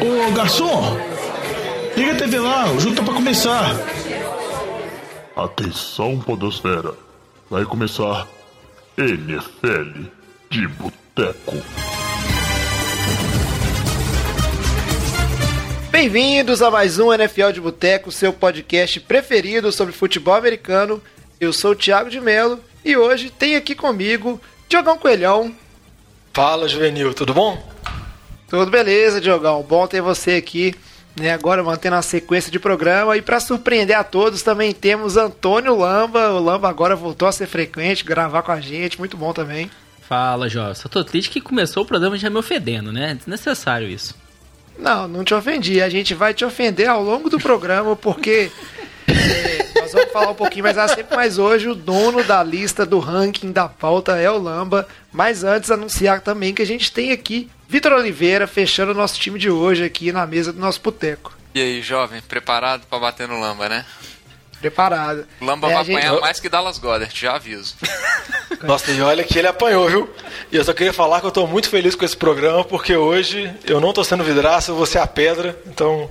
Ô garçom, liga a TV lá, o jogo tá pra começar. Atenção, Podosfera. Vai começar NFL de Boteco. Bem-vindos a mais um NFL de Boteco, seu podcast preferido sobre futebol americano. Eu sou o Thiago de Melo e hoje tem aqui comigo Diogão Coelhão. Fala, Juvenil, tudo bom? Tudo beleza, Diogão. Bom ter você aqui, né? Agora mantendo a sequência de programa. E para surpreender a todos, também temos Antônio Lamba. O Lamba agora voltou a ser frequente, gravar com a gente. Muito bom também. Fala, Jó. Só tô triste que começou o programa já me ofendendo, né? Desnecessário isso. Não, não te ofendi. A gente vai te ofender ao longo do programa, porque é, nós vamos falar um pouquinho mais assim, mas hoje o dono da lista do ranking da pauta é o Lamba. Mas antes, anunciar também que a gente tem aqui Vitor Oliveira fechando o nosso time de hoje aqui na mesa do nosso boteco. E aí, jovem, preparado para bater no Lamba, né? Preparado. O Lamba É, vai gente- apanhar mais que Dallas Goddard, já aviso. Nossa, e olha que ele apanhou, viu? E eu só queria falar que eu tô muito feliz com esse programa, porque hoje eu não tô sendo vidraça, eu vou ser a pedra. Então,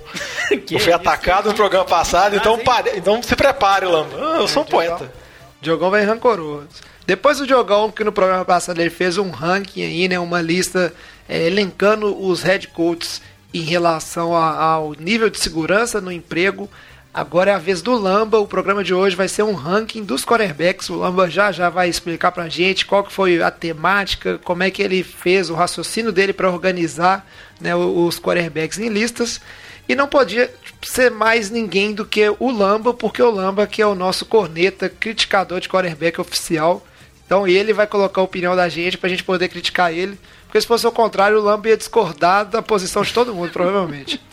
eu fui atacado no programa passado, então, pare... então se prepare, Lamba. Ah, eu sou um poeta. Diogão vai rancoroso. Depois do Diogão, que no programa passado ele fez um ranking aí, né? Uma lista é, elencando os head coaches em relação a- ao nível de segurança no emprego. Agora é a vez do Lamba. O programa de hoje vai ser um ranking dos quarterbacks. O Lamba já já vai explicar pra gente qual que foi a temática, como é que ele fez o raciocínio dele para organizar né, os quarterbacks em listas. E não podia ser mais ninguém do que o Lamba, porque o Lamba que é o nosso corneta, criticador de quarterback oficial. Então ele vai colocar a opinião da gente pra gente poder criticar ele. Porque se fosse o contrário, o Lamba ia discordar da posição de todo mundo, provavelmente.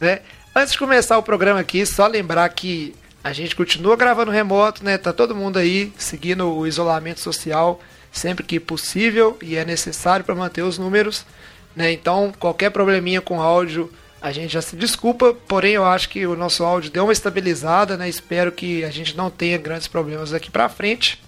Né? Antes de começar o programa aqui, só lembrar que a gente continua gravando remoto, né? Tá todo mundo aí seguindo o isolamento social sempre que possível e é necessário para manter os números, né? Então, qualquer probleminha com áudio, a gente já se desculpa, porém eu acho que o nosso áudio deu uma estabilizada, né? Espero que a gente não tenha grandes problemas daqui para frente.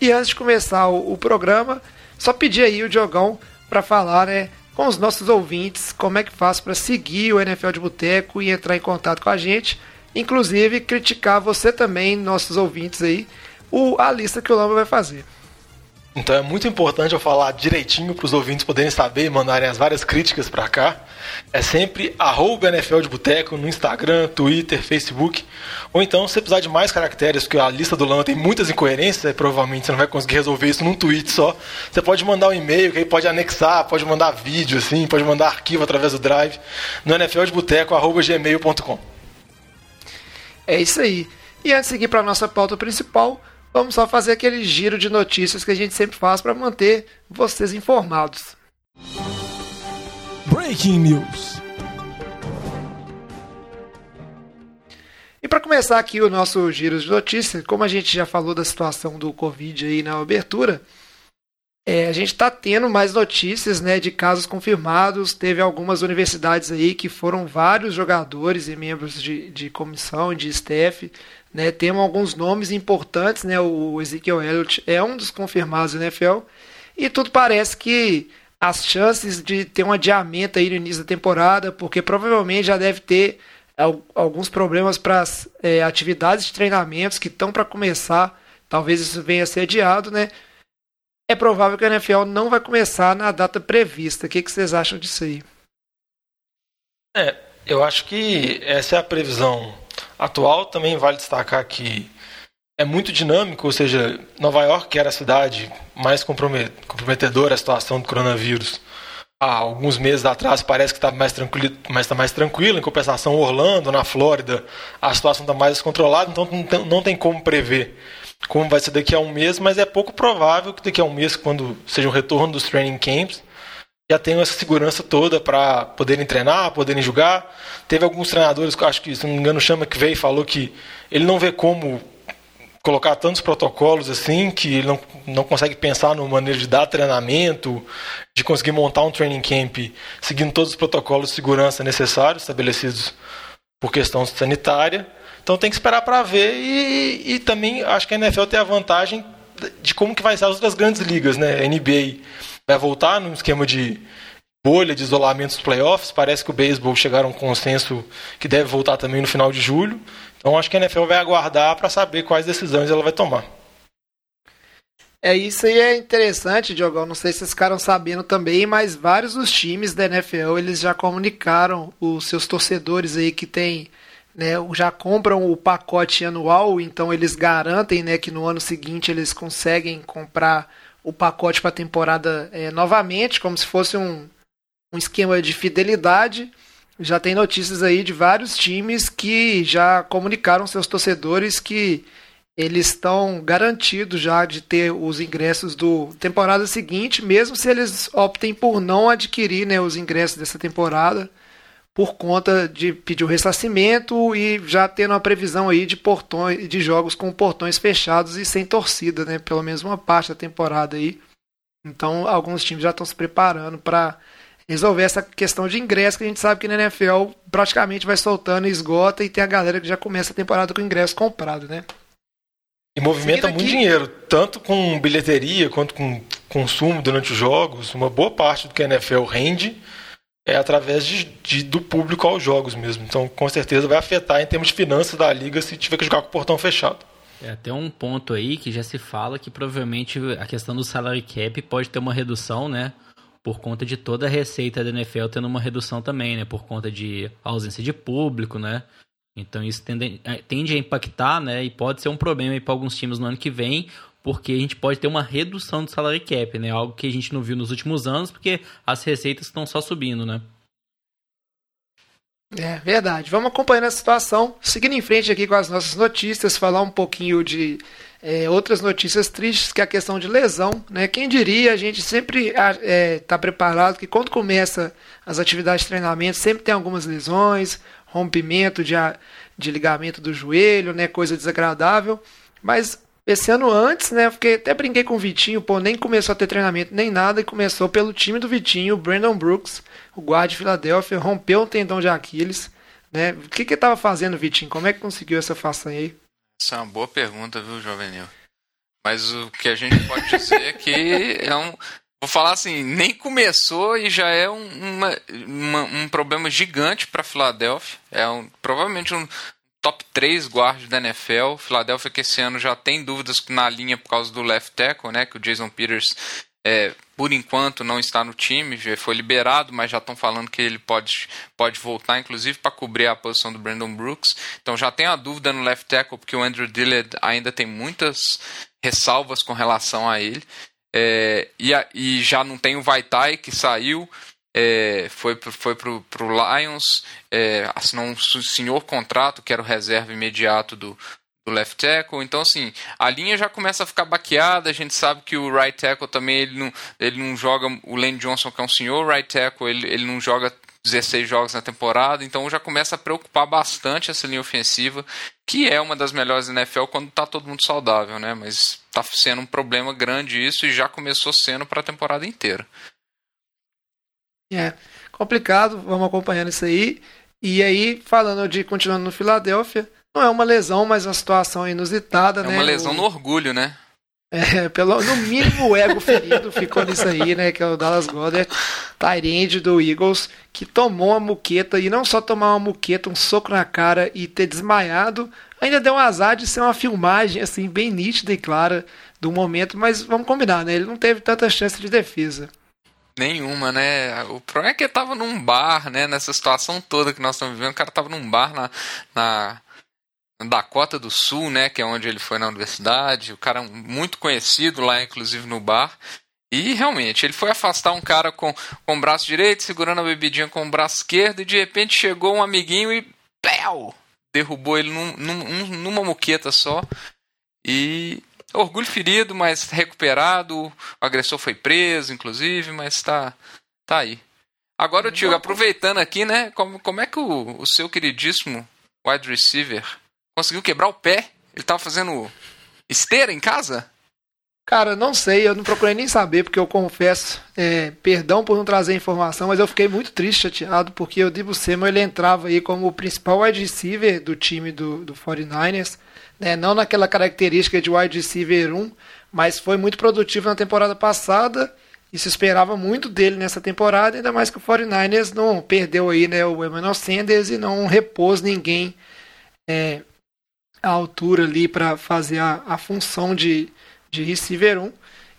E antes de começar o, o programa, só pedir aí o Diogão para falar, né, com os nossos ouvintes, como é que faz para seguir o NFL de Boteco e entrar em contato com a gente, inclusive criticar você também, nossos ouvintes aí, o, a lista que o Lamba vai fazer. Então é muito importante eu falar direitinho para os ouvintes poderem saber e mandarem as várias críticas para cá. É sempre arroba NFL de Boteco no Instagram, Twitter, Facebook. Ou então, se precisar de mais caracteres, porque a lista do Lama tem muitas incoerências, provavelmente você não vai conseguir resolver isso num tweet só. Você pode mandar um e-mail, que aí pode anexar, pode mandar vídeo, assim, pode mandar arquivo através do Drive no nfldeboteco.gmail.com. É isso aí. E antes de seguir para nossa pauta principal, vamos só fazer aquele giro de notícias que a gente sempre faz para manter vocês informados. Breaking News. E para começar aqui o nosso giro de notícias, como a gente já falou da situação do Covid aí na abertura, é, a gente está tendo mais notícias né, de casos confirmados. Teve algumas universidades aí que foram vários jogadores e membros de, de comissão e de staff. Né, temos alguns nomes importantes, né, o Ezekiel Elliott é um dos confirmados da NFL. E tudo parece que as chances de ter um adiamento aí no início da temporada, porque provavelmente já deve ter al- alguns problemas para as é, atividades de treinamentos que estão para começar. Talvez isso venha a ser adiado, né? É provável que a NFL não vai começar na data prevista. O que, que vocês acham disso aí? É, eu acho que essa é a previsão atual. Também vale destacar que é muito dinâmico, ou seja, Nova York, que era a cidade mais comprome- comprometedora a situação do coronavírus, há alguns meses atrás parece que está mais tranquilo, mas está mais tranquilo. Em compensação, Orlando, na Flórida, a situação está mais descontrolada, então não tem como prever como vai ser daqui a um mês, mas é pouco provável que daqui a um mês, quando seja o retorno dos training camps, já tenham essa segurança toda para poderem treinar, poderem jogar. Teve alguns treinadores, acho que, se não me engano, Chama que veio e falou que ele não vê como colocar tantos protocolos assim, que ele não, não consegue pensar numa maneira de dar treinamento, de conseguir montar um training camp seguindo todos os protocolos de segurança necessários estabelecidos por questão sanitária. Então tem que esperar para ver e, e também acho que a NFL tem a vantagem de como que vai ser as outras grandes ligas, né? NBA vai voltar num esquema de bolha de isolamento dos playoffs. Parece que o beisebol chegaram a um consenso que deve voltar também no final de julho. Então acho que a NFL vai aguardar para saber quais decisões ela vai tomar. É isso aí é interessante, Diogão. Não sei se vocês ficaram sabendo também, mas vários dos times da NFL eles já comunicaram os seus torcedores aí que tem, né, já compram o pacote anual, então eles garantem, né, que no ano seguinte eles conseguem comprar o pacote para a temporada é, novamente, como se fosse um, um esquema de fidelidade. Já tem notícias aí de vários times que já comunicaram seus torcedores que eles estão garantidos já de ter os ingressos do temporada seguinte, mesmo se eles optem por não adquirir né, os ingressos dessa temporada por conta de pedir o ressarcimento e já tendo uma previsão aí de portões de jogos com portões fechados e sem torcida, né, pelo menos uma parte da temporada aí. Então, alguns times já estão se preparando para resolver essa questão de ingresso que a gente sabe que na NFL praticamente vai soltando e esgota e tem a galera que já começa a temporada com ingresso comprado, né? E movimenta muito dinheiro, tanto com bilheteria quanto com consumo durante os jogos. Uma boa parte do que a NFL rende é através de, de, do público aos jogos mesmo. Então, com certeza, vai afetar em termos de finanças da liga se tiver que jogar com o portão fechado. É até um ponto aí que já se fala que provavelmente a questão do salary cap pode ter uma redução, né? Por conta de toda a receita da NFL tendo uma redução também, né? Por conta de ausência de público, né? Então isso tende, é, tende a impactar, né? E pode ser um problema para alguns times no ano que vem, porque a gente pode ter uma redução do salary cap, né? Algo que a gente não viu nos últimos anos, porque as receitas estão só subindo, né? É verdade. Vamos acompanhando a situação, seguindo em frente aqui com as nossas notícias, falar um pouquinho de é, outras notícias tristes, que é a questão de lesão. Né? Quem diria, a gente sempre está é, tá preparado que quando começa as atividades de treinamento, sempre tem algumas lesões, rompimento de, de ligamento do joelho, né, coisa desagradável. Mas esse ano antes, né, fiquei, até brinquei com o Vitinho, pô, nem começou a ter treinamento nem nada e começou pelo time do Vitinho, Brandon Brooks, o guarda de Filadélfia, rompeu o tendão de Aquiles, né? O que que estava fazendo, Vitinho? Como é que conseguiu essa façanha aí? Essa é uma boa pergunta, viu, Jovenil? Mas o que a gente pode dizer é que é um, Vou falar assim, nem começou e já é um, uma, uma, um problema gigante para Filadélfia. É um, provavelmente um top 3 guarda da NFL. Filadélfia que esse ano já tem dúvidas na linha por causa do left tackle, né? Que o Jason Peters, é, por enquanto, não está no time. Já foi liberado, mas já estão falando que ele pode, pode voltar, inclusive, para cobrir a posição do Brandon Brooks. Então já tem a dúvida no left tackle, porque o Andrew Dillard ainda tem muitas ressalvas com relação a ele. É, e, a, e, já não tem o Vaitai, que saiu, é, foi, foi para o Lions, é, assinou um senhor contrato, que era o reserva imediato do, do left tackle. Então, assim, a linha já começa a ficar baqueada. A gente sabe que o right tackle também ele não, ele não joga. O Lane Johnson, que é um senhor right tackle, ele, ele não joga 16 jogos na temporada, então já começa a preocupar bastante essa linha ofensiva, que é uma das melhores da NFL quando está todo mundo saudável, né? Mas está sendo um problema grande isso e já começou sendo para a temporada inteira. É, complicado, vamos acompanhando isso aí. E aí, falando de continuando no Filadélfia, não é uma lesão, mas uma situação inusitada, é né? É uma lesão o... no orgulho, né? É, pelo, no mínimo o ego ferido ficou nisso aí, né? Que é o Dallas Goddard, Tyrande do Eagles, que tomou uma muqueta, e não só tomar uma muqueta, um soco na cara e ter desmaiado, ainda deu um azar de ser uma filmagem, assim, bem nítida e clara do momento, mas vamos combinar, né? Ele não teve tanta chance de defesa. Nenhuma, né? O problema é que ele tava num bar, né? Nessa situação toda que nós estamos vivendo, o cara tava num bar na, na Dakota do Sul, né, que é onde ele foi na universidade, o cara muito conhecido lá, inclusive no bar. E realmente, ele foi afastar um cara com, com o braço direito, segurando a bebidinha com o braço esquerdo, e de repente chegou um amiguinho e pléu, derrubou ele num, num, numa moqueta só. E orgulho ferido, mas recuperado. O agressor foi preso, inclusive, mas tá, tá aí. Agora, tio, aproveitando aqui, né? Como, como é que o, o seu queridíssimo wide receiver conseguiu quebrar o pé. Ele tava fazendo esteira em casa? Cara, não sei, eu não procurei nem saber, porque eu confesso, é, perdão por não trazer informação, mas eu fiquei muito triste, chateado, porque o Dibu Samuel ele entrava aí como o principal wide receiver do time do, do 49ers, né, não naquela característica de wide receiver 1, mas foi muito produtivo na temporada passada, E se esperava muito dele nessa temporada, ainda mais que o 49ers não perdeu aí né, o Emmanuel Sanders e não repôs ninguém é, à altura ali para fazer a, a função de, de receiver 1.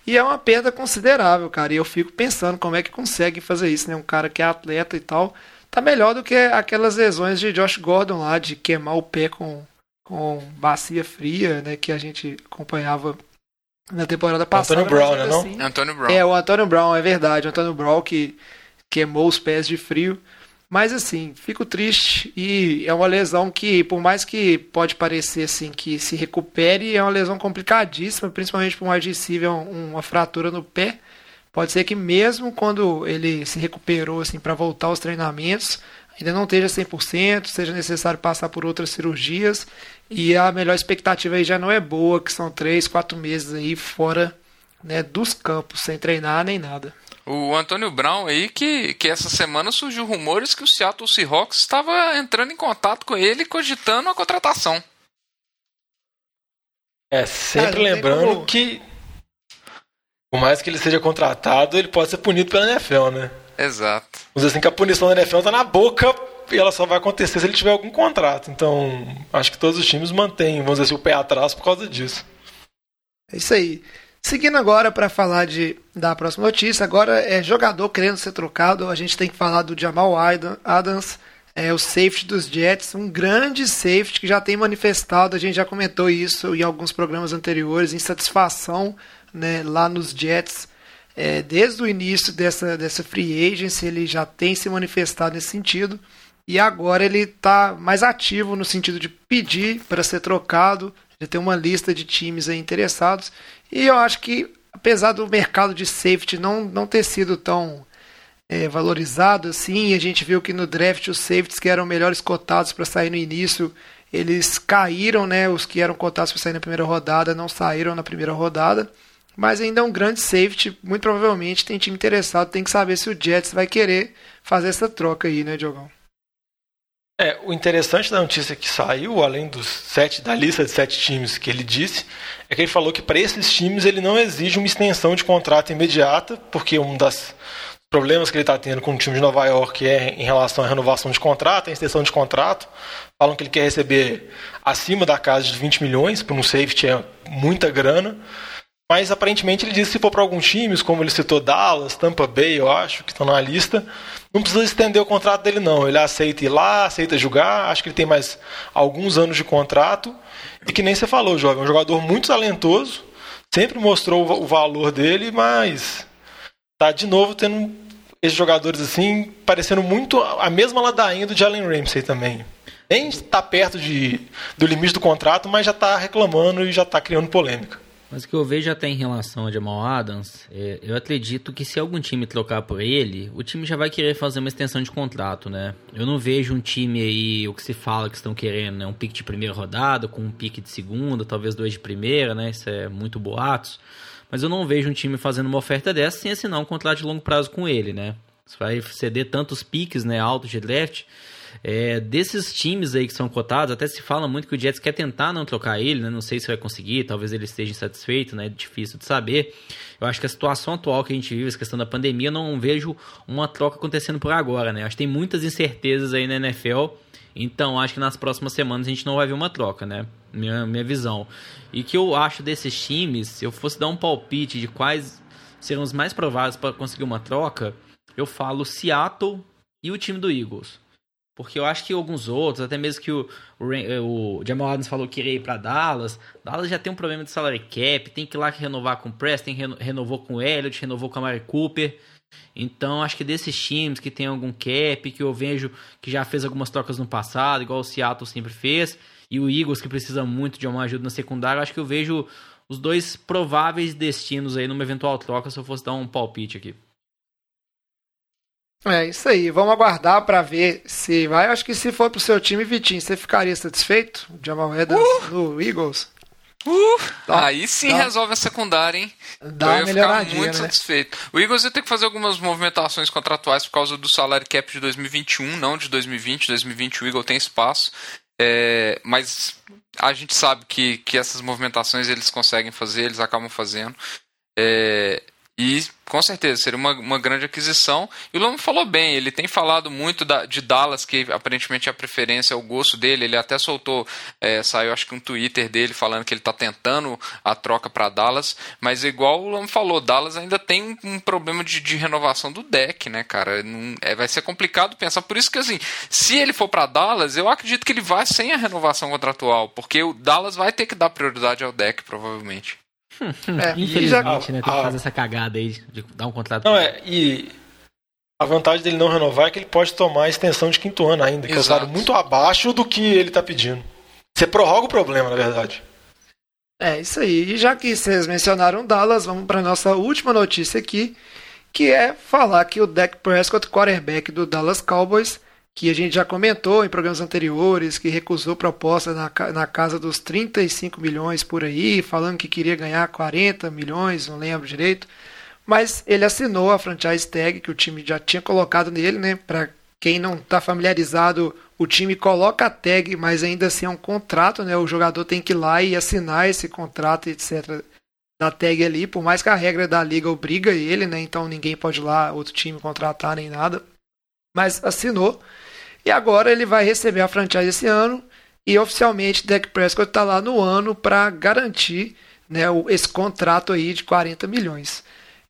E é uma perda considerável, cara. E eu fico pensando como é que consegue fazer isso, né? Um cara que é atleta e tal. Tá melhor do que aquelas lesões de Josh Gordon lá, de queimar o pé com, com bacia fria, né? Que a gente acompanhava na temporada passada. Antônio Brown, né? Assim, não? Antônio Brown. É, o Antônio Brown, é verdade. O Antônio Brown que queimou os pés de frio. Mas assim, fico triste e é uma lesão que, por mais que pode parecer assim que se recupere, é uma lesão complicadíssima, principalmente para um receiver, uma fratura no pé. Pode ser que mesmo quando ele se recuperou assim para voltar aos treinamentos, ainda não esteja 100%, seja necessário passar por outras cirurgias e a melhor expectativa aí já não é boa, que são 3, 4 meses aí fora né, dos campos, sem treinar nem nada. O Antônio Brown aí, que, que essa semana surgiu rumores que o Seattle Seahawks estava entrando em contato com ele cogitando a contratação. É, sempre lembrando como... que por mais que ele seja contratado, ele pode ser punido pela NFL, né? Exato. Vamos dizer assim que a punição da NFL tá na boca ela só vai acontecer se ele tiver algum contrato. Então, acho que todos os times mantêm, vamos dizer assim, o pé atrás por causa disso. É isso aí. Seguindo agora para falar de, da próxima notícia, agora é jogador querendo ser trocado. A gente tem que falar do Jamal Adams, é o safety dos Jets, um grande safety que já tem manifestado, a gente já comentou isso em alguns programas anteriores, insatisfação né, lá nos Jets. É, desde o início dessa, dessa free agency, ele já tem se manifestado nesse sentido. E agora ele está mais ativo no sentido de pedir para ser trocado. Já tem uma lista de times interessados. E eu acho que, apesar do mercado de safety não, não ter sido tão é, valorizado assim, a gente viu que no draft os safeties que eram melhores cotados para sair no início, eles caíram, né? Os que eram cotados para sair na primeira rodada não saíram na primeira rodada. Mas ainda é um grande safety, muito provavelmente tem time interessado, tem que saber se o Jets vai querer fazer essa troca aí, né, Diogão? É, o interessante da notícia que saiu, além dos sete, da lista de sete times que ele disse, é que ele falou que para esses times ele não exige uma extensão de contrato imediata, porque um dos problemas que ele está tendo com o time de Nova York é em relação à renovação de contrato, a extensão de contrato. Falam que ele quer receber acima da casa de 20 milhões, para um safety é muita grana. Mas aparentemente ele disse que se for para alguns times, como ele citou Dallas, Tampa Bay, eu acho, que estão na lista, não precisa estender o contrato dele não. Ele aceita ir lá, aceita jogar, acho que ele tem mais alguns anos de contrato. E que nem você falou, jovem, é um jogador muito talentoso, sempre mostrou o valor dele, mas tá de novo tendo esses jogadores assim, parecendo muito a mesma ladainha do Jalen Ramsey também. Nem está perto de, do limite do contrato, mas já está reclamando e já está criando polêmica. Mas o que eu vejo até em relação a Jamal Adams, é, eu acredito que se algum time trocar por ele, o time já vai querer fazer uma extensão de contrato, né? Eu não vejo um time aí, o que se fala que estão querendo, né? Um pique de primeira rodada, com um pique de segunda, talvez dois de primeira, né? Isso é muito boatos. Mas eu não vejo um time fazendo uma oferta dessa sem assinar um contrato de longo prazo com ele, né? Você vai ceder tantos piques, né, altos de draft é, desses times aí que são cotados, até se fala muito que o Jets quer tentar não trocar ele, né? Não sei se vai conseguir, talvez ele esteja insatisfeito, né? É difícil de saber. Eu acho que a situação atual que a gente vive, essa questão da pandemia, eu não vejo uma troca acontecendo por agora, né? Acho que tem muitas incertezas aí na NFL. Então, acho que nas próximas semanas a gente não vai ver uma troca, né? Minha, minha visão. E que eu acho desses times, se eu fosse dar um palpite de quais serão os mais prováveis para conseguir uma troca, eu falo Seattle e o time do Eagles. Porque eu acho que alguns outros, até mesmo que o, o, o Jamal Adams falou que iria ir para Dallas, Dallas já tem um problema de salary cap, tem que ir lá renovar com o Preston, renovou com o Elliott, renovou com a Mary Cooper. Então, acho que desses times que tem algum cap, que eu vejo que já fez algumas trocas no passado, igual o Seattle sempre fez, e o Eagles que precisa muito de uma ajuda na secundária, acho que eu vejo os dois prováveis destinos aí numa eventual troca se eu fosse dar um palpite aqui. É isso aí. Vamos aguardar para ver se vai. Acho que se for pro seu time, Vitinho, você ficaria satisfeito? Jamal Adams uh! no Eagles? Uh! Aí sim dá. resolve a secundária, hein? Dá eu ia ficar muito né? satisfeito. O Eagles ia ter que fazer algumas movimentações contratuais por causa do salário cap de 2021, não de 2020. 2020 o Eagles tem espaço. É, mas a gente sabe que, que essas movimentações eles conseguem fazer, eles acabam fazendo. É, E com certeza seria uma, uma grande aquisição. E o Lama falou bem, ele tem falado muito da, de Dallas, que aparentemente é a preferência, é o gosto dele. Ele até soltou, é, saiu acho que um Twitter dele falando que ele está tentando a troca para Dallas. Mas igual o Lama falou, Dallas ainda tem um, um problema de, de, renovação do deck, né, cara? Não, é, vai ser complicado pensar. Por isso que assim, se ele for para Dallas, eu acredito que ele vai sem a renovação contratual, porque o Dallas vai ter que dar prioridade ao deck, provavelmente. É, Infelizmente, já... né? Tem que ah, fazer essa cagada aí de dar um contrato. Não, é, e a vantagem dele não renovar é que ele pode tomar a extensão de quinto ano ainda, que é um salário muito abaixo do que ele está pedindo. Você prorroga o problema, na verdade. É, isso aí. E já que vocês mencionaram Dallas, vamos para nossa última notícia aqui, que é falar que o Dak Prescott, quarterback do Dallas Cowboys, que a gente já comentou em programas anteriores, que recusou proposta na, na casa dos 35 milhões por aí, falando que queria ganhar 40 milhões, não lembro direito. Mas ele assinou a franchise tag que o time já tinha colocado nele, né? Para quem não está familiarizado, o time coloca a tag, mas ainda assim é um contrato, né? O jogador tem que ir lá e assinar esse contrato, etc. Da tag ali, por mais que a regra da liga obriga ele, né? Então ninguém pode ir lá, outro time contratar nem nada. Mas assinou. E agora ele vai receber a franchise esse ano e oficialmente Dak Prescott está lá no ano para garantir né, esse contrato aí de 40 milhões.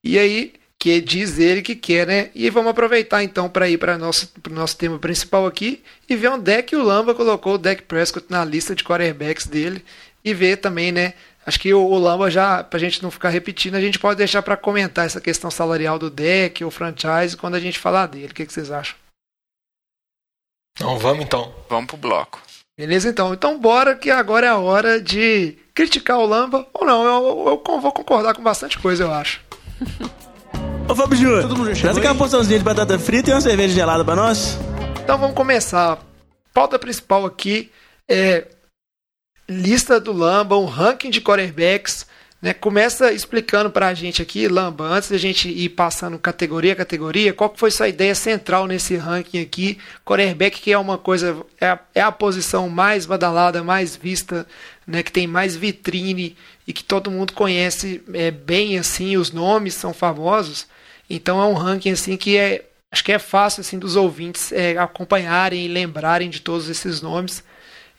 E aí, que diz ele que quer, né? E vamos aproveitar então para ir para o nosso, nosso tema principal aqui e ver onde é que o Lamba colocou o Dak Prescott na lista de quarterbacks dele e ver também, né? Acho que o, o Lamba já, para a gente não ficar repetindo, a gente pode deixar para comentar essa questão salarial do deck, o franchise, quando a gente falar dele. O que, que vocês acham? Então vamos então. Vamos pro bloco. Beleza, então. Então bora que agora é a hora de criticar o Lamba. Ou não, eu, eu, eu vou concordar com bastante coisa, eu acho. Ô Fábio Júnior, traz aqui uma porçãozinha de batata frita e uma cerveja gelada pra nós. Então vamos começar. Pauta principal aqui é lista do Lamba, um ranking de quarterbacks né? Começa explicando para a gente aqui, Lamba, antes da gente ir passando categoria a categoria, qual foi sua ideia central nesse ranking aqui? Quarterback, que é uma coisa, é a, é a posição mais badalada, mais vista, né? que tem mais vitrine e que todo mundo conhece é, bem assim, os nomes são famosos. Então é um ranking assim que é, acho que é fácil assim dos ouvintes é, acompanharem e lembrarem de todos esses nomes.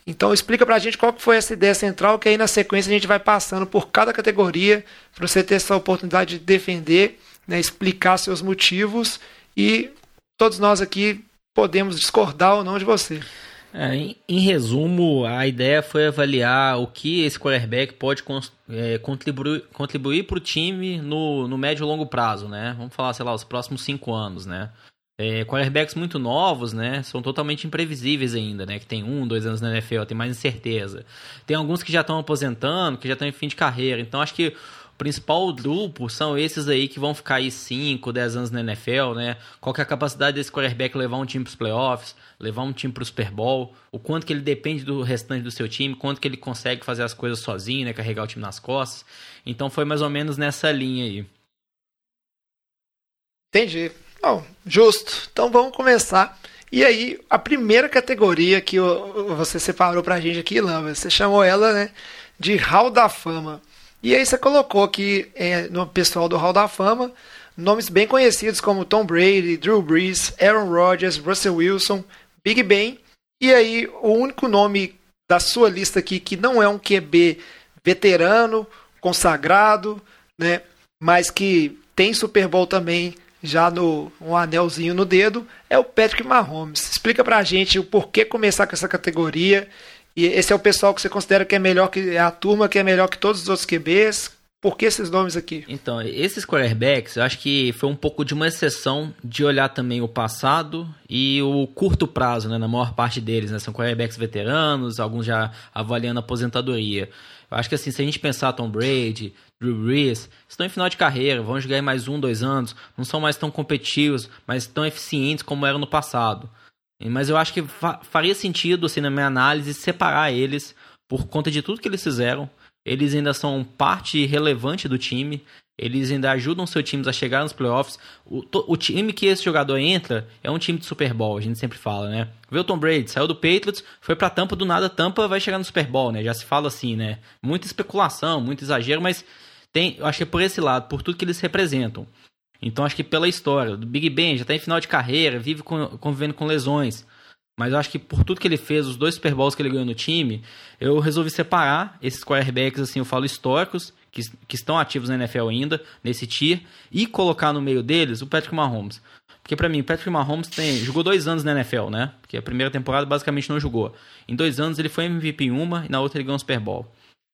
Então explica pra gente qual que foi essa ideia central, que aí na sequência a gente vai passando por cada categoria para você ter essa oportunidade de defender, né, explicar seus motivos e todos nós aqui podemos discordar ou não de você. É, em, em, resumo, a ideia foi avaliar o que esse quarterback pode é, contribuir, contribuir para o time no, no médio e longo prazo, né? Vamos falar, sei lá, os próximos cinco anos, né? É, quarterbacks muito novos, né? São totalmente imprevisíveis ainda, né? Que tem um, dois anos na NFL, tem mais incerteza. Tem alguns que já estão aposentando, que já estão em fim de carreira. Então acho que o principal grupo são esses aí que vão ficar aí 5, 10 anos na NFL, né? Qual que é a capacidade desse quarterback levar um time para os playoffs, levar um time para o Super Bowl, o quanto que ele depende do restante do seu time, quanto que ele consegue fazer as coisas sozinho, né? Carregar o time nas costas. Então foi mais ou menos nessa linha aí. Entendi. Bom, justo. Então vamos começar. E aí, a primeira categoria que você separou pra gente aqui, Lamba, você chamou ela né, de Hall da Fama. E aí você colocou aqui é, no pessoal do Hall da Fama nomes bem conhecidos como Tom Brady, Drew Brees, Aaron Rodgers, Russell Wilson, Big Ben. E aí, o único nome da sua lista aqui que não é um QB veterano, consagrado, né, mas que tem Super Bowl também já no um anelzinho no dedo, é o Patrick Mahomes. Explica pra gente o porquê começar com essa categoria. E esse é o pessoal que você considera que é melhor que é a turma que é melhor que todos os outros QBs. Por que esses nomes aqui? Então, esses quarterbacks, eu acho que foi um pouco de uma exceção de olhar também o passado e o curto prazo, né, na maior parte deles, né, são quarterbacks veteranos, alguns já avaliando a aposentadoria. Eu acho que assim, se a gente pensar Tom Brady, Drew Brees, estão em final de carreira, vão jogar mais um, dois anos, não são mais tão competitivos, mas tão eficientes como eram no passado. Mas eu acho que faria sentido, assim, na minha análise, separar eles por conta de tudo que eles fizeram. Eles ainda são parte relevante do time. Eles ainda ajudam seus times a chegar nos playoffs. O, o, time que esse jogador entra é um time de Super Bowl, a gente sempre fala, né? Vê Tom Brady, saiu do Patriots, foi pra Tampa, do nada Tampa vai chegar no Super Bowl, né? Já se fala assim, né? Muita especulação, muito exagero, mas tem, eu acho que é por esse lado, por tudo que eles representam. Então acho que pela história, do Big Ben já está em final de carreira, vive com, convivendo com lesões. Mas eu acho que por tudo que ele fez, os dois Super Bowls que ele ganhou no time, eu resolvi separar esses quarterbacks, assim, eu falo históricos, que, que estão ativos na NFL ainda, nesse tier, e colocar no meio deles o Patrick Mahomes. Porque para mim, Patrick Mahomes tem, jogou dois anos na NFL, né? Porque a primeira temporada basicamente não jogou. Em dois anos ele foi MVP em uma e na outra ele ganhou um Super Bowl.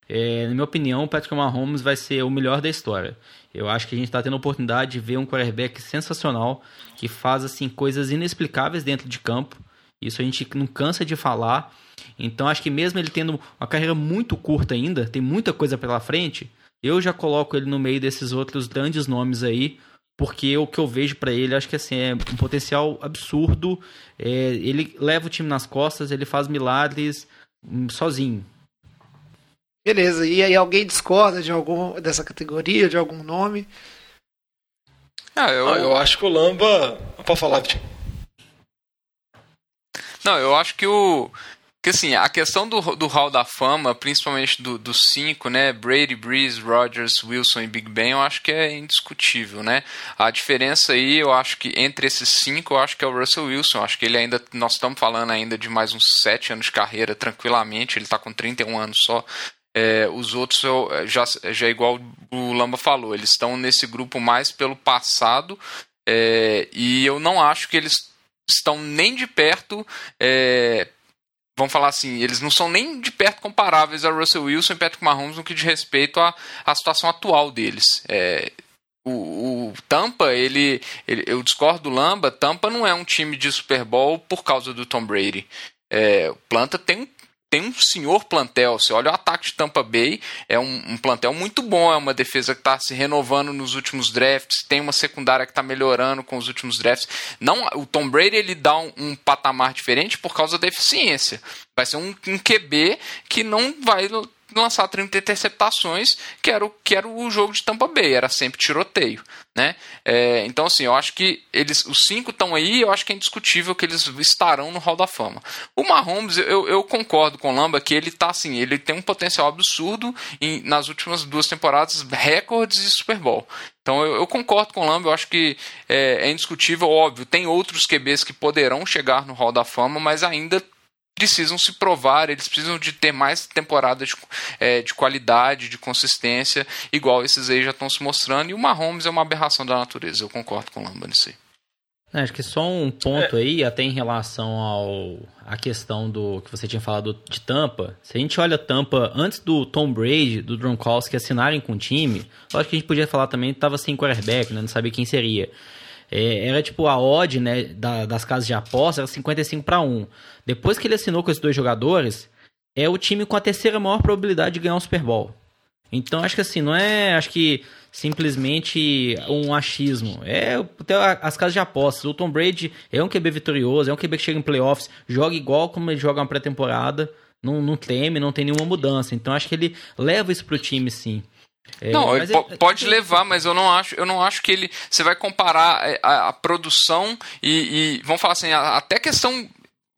É, na minha opinião, o Patrick Mahomes vai ser o melhor da história. Eu acho que a gente está tendo a oportunidade de ver um quarterback sensacional que faz assim coisas inexplicáveis dentro de campo. Isso a gente não cansa de falar. Então acho que mesmo ele tendo uma carreira muito curta ainda, tem muita coisa pela frente, eu já coloco ele no meio desses outros grandes nomes aí, porque o que eu vejo para ele, acho que assim, é um potencial absurdo. É, ele leva o time nas costas, ele faz milagres hum, sozinho. Beleza, e aí alguém discorda de algum dessa categoria, de algum nome? Ah, eu, ah, eu acho que o Lamba. Pode falar, Vitinho. Não, eu acho que o. Que assim, a questão do, do Hall da Fama, principalmente dos do cinco, né? Brady, Breeze, Rodgers, Wilson e Big Ben, eu acho que é indiscutível, né? A diferença aí, eu acho que entre esses cinco, eu acho que é o Russell Wilson. Eu acho que ele ainda. Nós estamos falando ainda de mais uns sete anos de carreira, tranquilamente. Ele está com 31 anos só. É, os outros já, já igual o Lamba falou, eles estão nesse grupo mais pelo passado é, e eu não acho que eles estão nem de perto. É, vamos falar assim, eles não são nem de perto comparáveis a Russell Wilson e Patrick Mahomes no que diz respeito à, à situação atual deles. É, o, o, Tampa, ele, ele, eu discordo do Lamba, Tampa não é um time de Super Bowl por causa do Tom Brady. É, Planta tem um tem um senhor plantel. Você olha o ataque de Tampa Bay, é um, um plantel muito bom, é uma defesa que está se renovando nos últimos drafts, tem uma secundária que está melhorando com os últimos drafts. Não, o Tom Brady ele dá um, um, patamar diferente por causa da eficiência. Vai ser um, um QB que não vai lançar 30 interceptações, que era o, que era o jogo de Tampa Bay, era sempre tiroteio. Né? É, então, assim, eu acho que eles, os cinco estão aí, eu acho que é indiscutível que eles estarão no Hall da Fama. O Mahomes, eu, eu concordo com o Lamba que ele tá assim, ele tem um potencial absurdo em, nas últimas duas temporadas, recordes de Super Bowl. Então eu, eu, concordo com o Lamba, eu acho que é, é, indiscutível, óbvio, tem outros QBs que poderão chegar no Hall da Fama, mas ainda precisam se provar, eles precisam de ter mais temporadas de, é, de qualidade, de consistência, igual esses aí já estão se mostrando. E o Mahomes é uma aberração da natureza, eu concordo com o Lamba nisso aí. É, acho que só um ponto aí, até em relação ao a questão do que você tinha falado de Tampa. Se a gente olha Tampa antes do Tom Brady, do Gronkowski assinarem com o time, acho que a gente podia falar também que estava sem quarterback, né? não sabia quem seria. É, era tipo a odd né, da, das casas de aposta, era 55 para 1. Depois que ele assinou com esses dois jogadores, é o time com a terceira maior probabilidade de ganhar um Super Bowl. Então acho que assim, não é acho que simplesmente um achismo. É até as casas de apostas. O Tom Brady é um QB vitorioso, é um QB que chega em playoffs, joga igual como ele joga na pré-temporada, não, não teme, não tem nenhuma mudança. Então acho que ele leva isso pro time sim. É, não, ele pode levar, mas eu não acho, eu não acho que ele. Você vai comparar é, a, a produção e, e, vamos falar assim, a, até questão.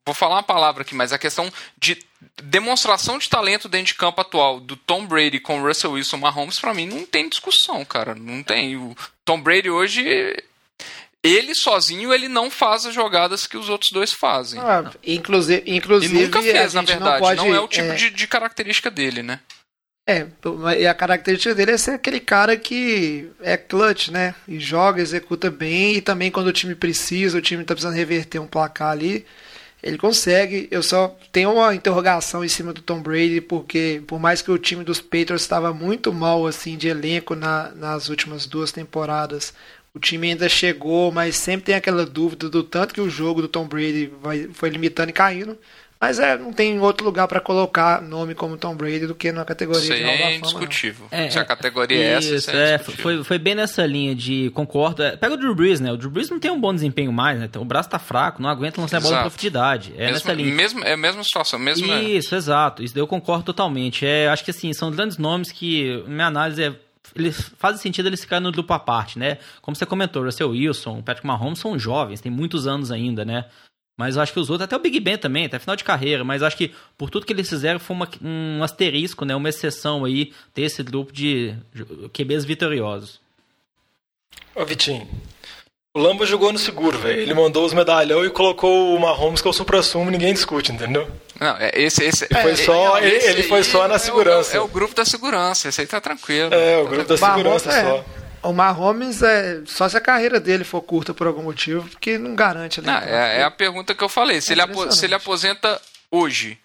Vou falar uma palavra aqui, mas a questão de demonstração de talento dentro de campo atual do Tom Brady com o Russell Wilson Mahomes, para mim não tem discussão, cara. Não tem. O Tom Brady hoje ele sozinho ele não faz as jogadas que os outros dois fazem. Ah, inclusive, inclusive, e nunca fez, na verdade. Não, pode, não, é o tipo é... De, de, característica dele, né? É, e a característica dele é ser aquele cara que é clutch, né? E joga, executa bem, e também quando o time precisa, o time tá precisando reverter um placar ali, ele consegue. Eu só tenho uma interrogação em cima do Tom Brady, porque por mais que o time dos Patriots estava muito mal assim de elenco na, nas últimas duas temporadas, o time ainda chegou, mas sempre tem aquela dúvida do tanto que o jogo do Tom Brady vai, foi limitando e caindo. Mas é, não tem outro lugar para colocar nome como Tom Brady do que na categoria isso de Hall é indiscutível. É, Se a categoria é essa, isso é, é foi, foi bem nessa linha de concordo. É, pega o Drew Brees, né? O Drew Brees não tem um bom desempenho mais, né? Então, o braço tá fraco, não aguenta lançar a bola em profundidade. É mesmo, nessa linha. Mesmo, é a mesma situação, mesmo Isso, exato. Isso daí eu concordo totalmente. É, acho que assim, são grandes nomes que, minha análise é eles fazem sentido eles ficarem no dupla parte, né? Como você comentou, Russell Wilson, Patrick Mahomes são jovens, têm muitos anos ainda, né? Mas eu acho que os outros, até o Big Ben também, até final de carreira, mas acho que por tudo que eles fizeram foi uma, um asterisco, né? Uma exceção aí desse grupo de QBs vitoriosos. Ô Vitinho, o Lamba jogou no seguro, velho. Ele mandou os medalhão e colocou o Mahomes que é o supra-sumo, ninguém discute, entendeu? Não, é, esse, esse, Ele foi é, só- ele- esse ele foi só na é o- segurança. É o, grupo da segurança, esse aí tá tranquilo. É, o grupo da segurança Mahomes, só. É, o Mahomes é só se a carreira dele for curta por algum motivo, porque não garante ali. Não, é, é a pergunta que eu falei. Se, É ele, se ele aposenta hoje,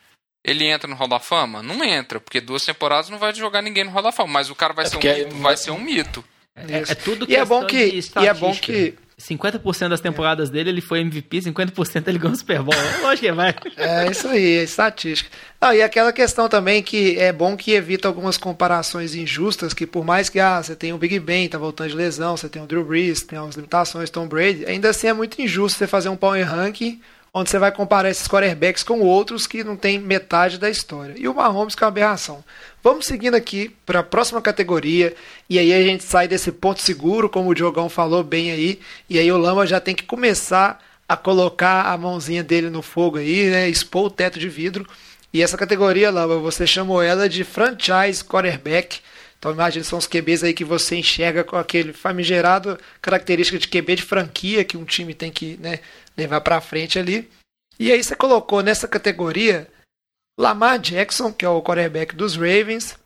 ele entra no Hall da Fama? Não entra, porque duas temporadas não vai jogar ninguém no Hall da Fama. Mas o cara vai, É ser, um aí- mito, vai ser um mito. É, Isso. é tudo E é bom que- e é bom que- 50% das temporadas dele ele foi MVP, 50% ele ganhou o Super Bowl. Lógico que vai. É isso aí, é estatística. Não, e aquela questão também que é bom que evita algumas comparações injustas, que por mais que ah, você tem o Big Ben, tá voltando de lesão, você tem o Drew Brees, tem as limitações, Tom Brady, ainda assim é muito injusto você fazer um power ranking onde você vai comparar esses quarterbacks com outros que não tem metade da história. E o Mahomes que é uma aberração. Vamos seguindo aqui para a próxima categoria, e aí a gente sai desse ponto seguro, como o Diogão falou bem aí, e aí o Lama já tem que começar a colocar a mãozinha dele no fogo aí, né? Expor o teto de vidro. E essa categoria, Lama, você chamou ela de franchise quarterback. Então imagina, são os QBs aí que você enxerga com aquele famigerado característica de QB de franquia que um time tem que né, levar para frente ali. E aí você colocou nessa categoria Lamar Jackson, que é o quarterback dos Ravens.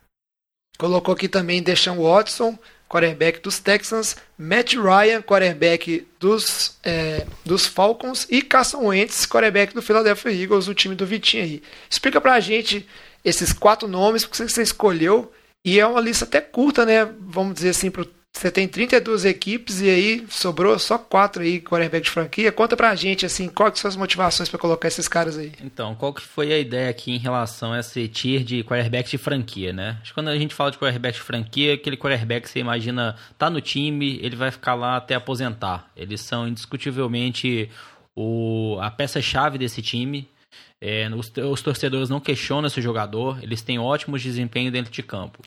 Colocou aqui também Deshaun Watson, quarterback dos Texans, Matt Ryan, quarterback dos, é, dos Falcons e Carson Wentz, quarterback do Philadelphia Eagles, o time do Vitinho aí. Explica pra gente esses quatro nomes, porque você escolheu, e é uma lista até curta, né? Vamos dizer assim, pro, você tem 32 equipes e aí sobrou só quatro aí, quarterback de franquia. Conta pra gente, assim, quais são as motivações pra colocar esses caras aí. Então, qual que foi a ideia aqui em relação a esse tier de quarterback de franquia, né? Acho que quando a gente fala de quarterback de franquia, aquele quarterback que você imagina tá no time, ele vai ficar lá até aposentar. Eles são indiscutivelmente o, a peça-chave desse time. É, os, os torcedores não questionam esse jogador, eles têm ótimos desempenho dentro de campo.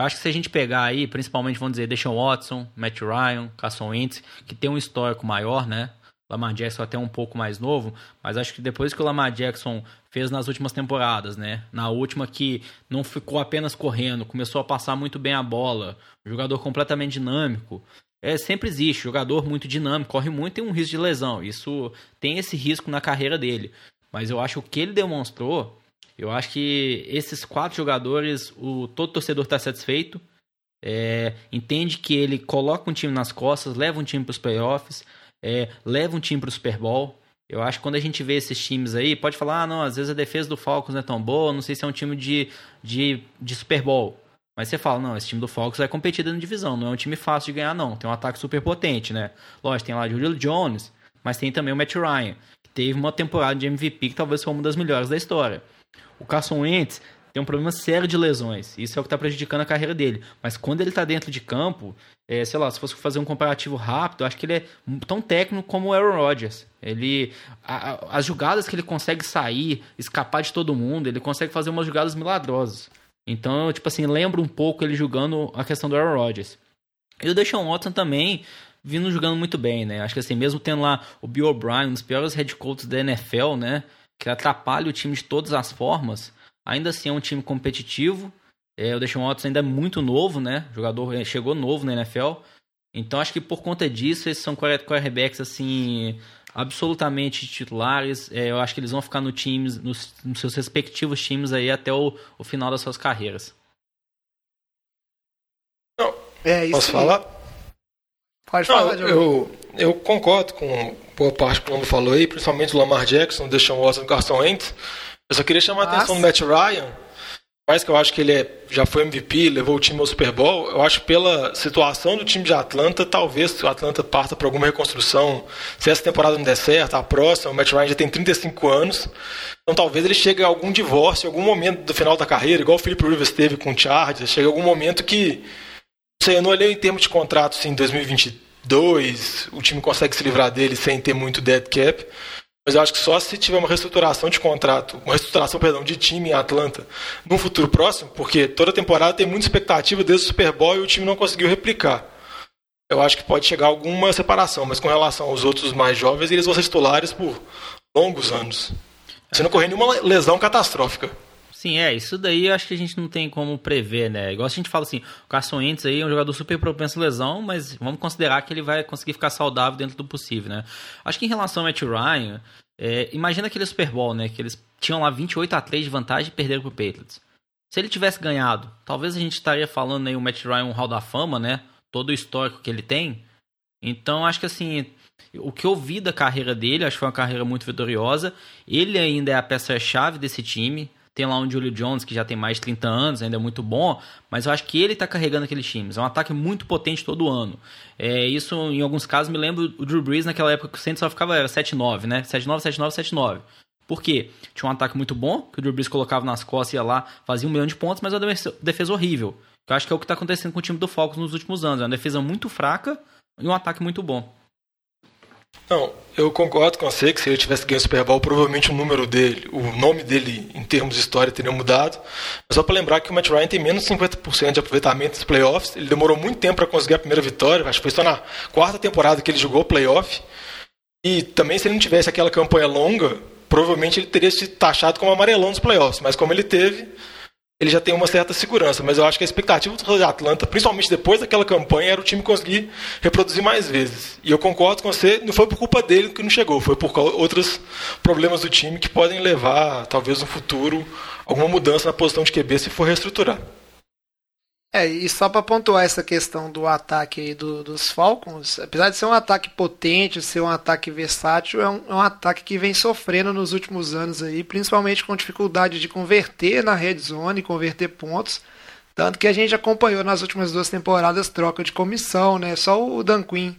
Eu acho que se a gente pegar aí, principalmente, vamos dizer, Deshaun Watson, Matt Ryan, Carson Wentz, que tem um histórico maior, né? Lamar Jackson até um pouco mais novo, mas acho que depois que o Lamar Jackson fez nas últimas temporadas, né? Na última que não ficou apenas correndo, começou a passar muito bem a bola, jogador completamente dinâmico. É, sempre existe, jogador muito dinâmico, corre muito e tem um risco de lesão. Isso tem esse risco na carreira dele. Mas eu acho que o que ele demonstrou eu acho que esses quatro jogadores, o todo torcedor está satisfeito, é, entende que ele coloca um time nas costas, leva um time para os playoffs, é, leva um time para o Super Bowl. Eu acho que quando a gente vê esses times aí, pode falar, ah, não, às vezes a defesa do Falcons não é tão boa, não sei se é um time de, de, de Super Bowl. Mas você fala, não, esse time do Falcons vai competir na divisão, não é um time fácil de ganhar, não. Tem um ataque super potente, né? Lógico, tem lá o Julio Jones, mas tem também o Matt Ryan, que teve uma temporada de MVP que talvez foi uma das melhores da história. O Carson Wentz tem um problema sério de lesões. Isso é o que está prejudicando a carreira dele. Mas quando ele está dentro de campo, é, sei lá, se fosse fazer um comparativo rápido, eu acho que ele é tão técnico como o Aaron Rodgers. Ele, a, a, as jogadas que ele consegue sair, escapar de todo mundo, ele consegue fazer umas jogadas milagrosas. Então, tipo assim, lembra um pouco ele jogando a questão do Aaron Rodgers. E o Deshaun Watson também vindo jogando muito bem, né? Acho que assim, mesmo tendo lá o Bill O'Brien, um dos piores head coaches da NFL, né? Que atrapalha o time de todas as formas. Ainda assim é um time competitivo. É, o Deshaun Watson ainda é muito novo, né? O jogador chegou novo na NFL. Então acho que por conta disso esses são quarterbacks assim absolutamente titulares. É, eu acho que eles vão ficar no times, nos, nos seus respectivos times aí até o, o, final das suas carreiras. Não, é isso. Posso aí. falar? Pode Não, falar, eu, eu concordo com boa parte que o Lombo falou aí, principalmente o Lamar Jackson, o Deshaun Watson e o Carson Wentz. Eu só queria chamar a atenção do Matt Ryan, mais que eu acho que ele é, já foi MVP, levou o time ao Super Bowl. Eu acho que pela situação do time de Atlanta, talvez o Atlanta parta para alguma reconstrução. Se essa temporada não der certo, a próxima, o Matt Ryan já tem 35 anos. Então talvez ele chegue a algum divórcio, algum momento do final da carreira, igual o Philip Rivers teve com o Chargers. Chega algum momento que, não sei, eu não olhei em termos de contrato em 2022, o time consegue se livrar dele sem ter muito dead cap. Mas eu acho que só se tiver uma reestruturação de contrato, uma reestruturação, perdão, de time em Atlanta num futuro próximo, porque toda temporada tem muita expectativa desde o Super Bowl e o time não conseguiu replicar. Eu acho que pode chegar alguma separação, mas com relação aos outros mais jovens, eles vão ser titulares por longos anos. Sem não correr nenhuma lesão catastrófica. Sim, é, isso daí eu acho que a gente não tem como prever, né? Igual a gente fala assim, o Carson Wentz aí é um jogador super propenso a lesão, mas vamos considerar que ele vai conseguir ficar saudável dentro do possível, né? Acho que em relação ao Matt Ryan, é, imagina aquele Super Bowl, né? Que eles tinham lá 28 a 3 de vantagem e perderam pro Patriots. Se ele tivesse ganhado, talvez a gente estaria falando aí o Matt Ryan um Hall da Fama, né? Todo o histórico que ele tem. Então, acho que assim, o que eu vi da carreira dele, acho que foi uma carreira muito vitoriosa. Ele ainda é a peça-chave desse time. Tem lá um Julio Jones que já tem mais de 30 anos, ainda é muito bom, mas eu acho que ele está carregando aqueles times. É um ataque muito potente todo ano. É, isso, em alguns casos, me lembra o Drew Brees naquela época que o Saints só ficava era 7-9, né? 7-9, 7-9, 7-9. Por quê? Tinha um ataque muito bom, que o Drew Brees colocava nas costas, ia lá, fazia um milhão de pontos, mas uma defesa horrível. Eu acho que é o que está acontecendo com o time do Falcons nos últimos anos. É uma defesa muito fraca e um ataque muito bom. Não, eu concordo com você que se ele tivesse ganho o Super Bowl, provavelmente o número dele, o nome dele em termos de história teria mudado. Mas só para lembrar que o Matt Ryan tem menos de 50% de aproveitamento nos playoffs. Ele demorou muito tempo para conseguir a primeira vitória. Acho que foi só na quarta temporada que ele jogou playoff. E também se ele não tivesse aquela campanha longa, provavelmente ele teria se taxado como amarelão nos playoffs. Mas como ele teve, ele já tem uma certa segurança, mas eu acho que a expectativa do Atlanta, principalmente depois daquela campanha, era o time conseguir reproduzir mais vezes. E eu concordo com você, não foi por culpa dele que não chegou, foi por outros problemas do time que podem levar, talvez no futuro, alguma mudança na posição de QB se for reestruturar. É, e só para pontuar essa questão do ataque aí do, dos Falcons, apesar de ser um ataque potente, ser um ataque versátil, é um, é um, ataque que vem sofrendo nos últimos anos aí, principalmente com dificuldade de converter na red zone, converter pontos. Tanto que a gente acompanhou nas últimas duas temporadas troca de comissão, né? Só o Dan Quinn,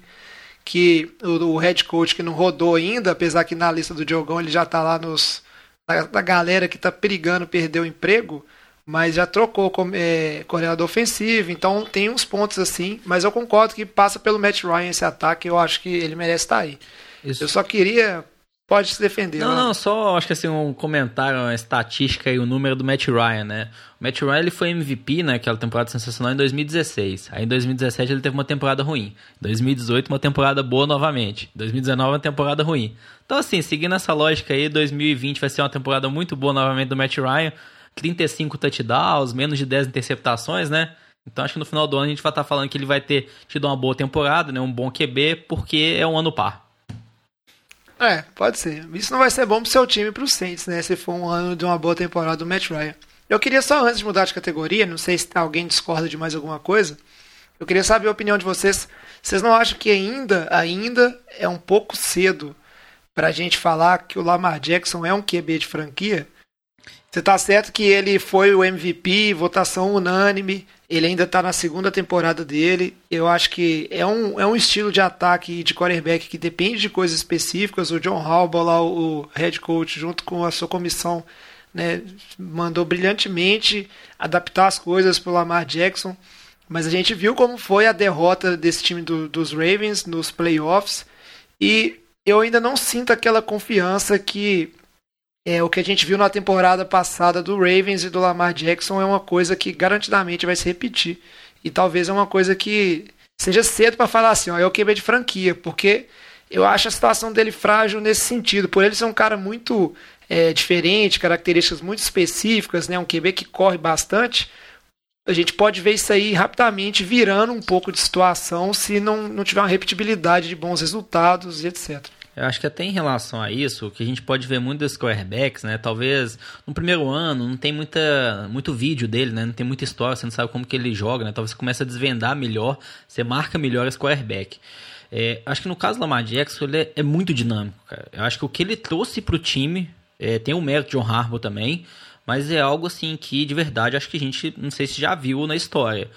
que o, o head coach que não rodou ainda, apesar que na lista do Diogão ele já está lá nos na galera que está perigando perder o emprego mas já trocou com, é, coordenador ofensivo, então tem uns pontos assim, mas eu concordo que passa pelo Matt Ryan esse ataque, eu acho que ele merece estar aí. Isso. Eu só queria. Pode se defender. Não, não, só acho que assim, um comentário, uma estatística e o número do Matt Ryan, né? O Matt Ryan ele foi MVP naquela temporada sensacional em 2016. Aí em 2017 ele teve uma temporada ruim. Em 2018 uma temporada boa novamente. Em 2019 uma temporada ruim. Então assim, seguindo essa lógica aí, 2020 vai ser uma temporada muito boa novamente do Matt Ryan. 35 touchdowns, menos de 10 interceptações, né? Então acho que no final do ano a gente vai estar falando que ele vai ter tido uma boa temporada, né? Um bom QB, porque é um ano par. É, pode ser. Isso não vai ser bom pro seu time e pro Saints, né? Se for um ano de uma boa temporada do Matt Ryan. Eu queria só, antes de mudar de categoria, não sei se alguém discorda de mais alguma coisa, eu queria saber a opinião de vocês. Vocês não acham que ainda, ainda é um pouco cedo pra gente falar que o Lamar Jackson é um QB de franquia? Você tá certo que ele foi o MVP, votação unânime. Ele ainda tá na segunda temporada dele. Eu acho que é um, é um estilo de ataque de quarterback que depende de coisas específicas. O John Harbaugh, lá, o head coach, junto com a sua comissão, né, mandou brilhantemente adaptar as coisas para o Lamar Jackson. Mas a gente viu como foi a derrota desse time do, dos Ravens nos playoffs. E eu ainda não sinto aquela confiança que é, o que a gente viu na temporada passada do Ravens e do Lamar Jackson é uma coisa que garantidamente vai se repetir. E talvez é uma coisa que seja cedo para falar assim, ó, é o QB de franquia, porque eu acho a situação dele frágil nesse sentido. Por ele ser um cara muito é, diferente, características muito específicas, né, um QB que corre bastante, a gente pode ver isso aí rapidamente virando um pouco de situação se não, não tiver uma repetibilidade de bons resultados e etc. Eu acho que até em relação a isso, que a gente pode ver muito dos quarterbacks, né? Talvez no primeiro ano não tem muita, muito vídeo dele, né? Não tem muita história, você não sabe como que ele joga, né? Talvez você comece a desvendar melhor, você marca melhor esse quarterback. É, acho que no caso do Lamar Jackson, ele é, é, muito dinâmico, cara. Eu acho que o que ele trouxe pro time, é, tem o mérito de John Harbaugh também, mas é algo assim que, de verdade, acho que a gente, não sei se já viu na história.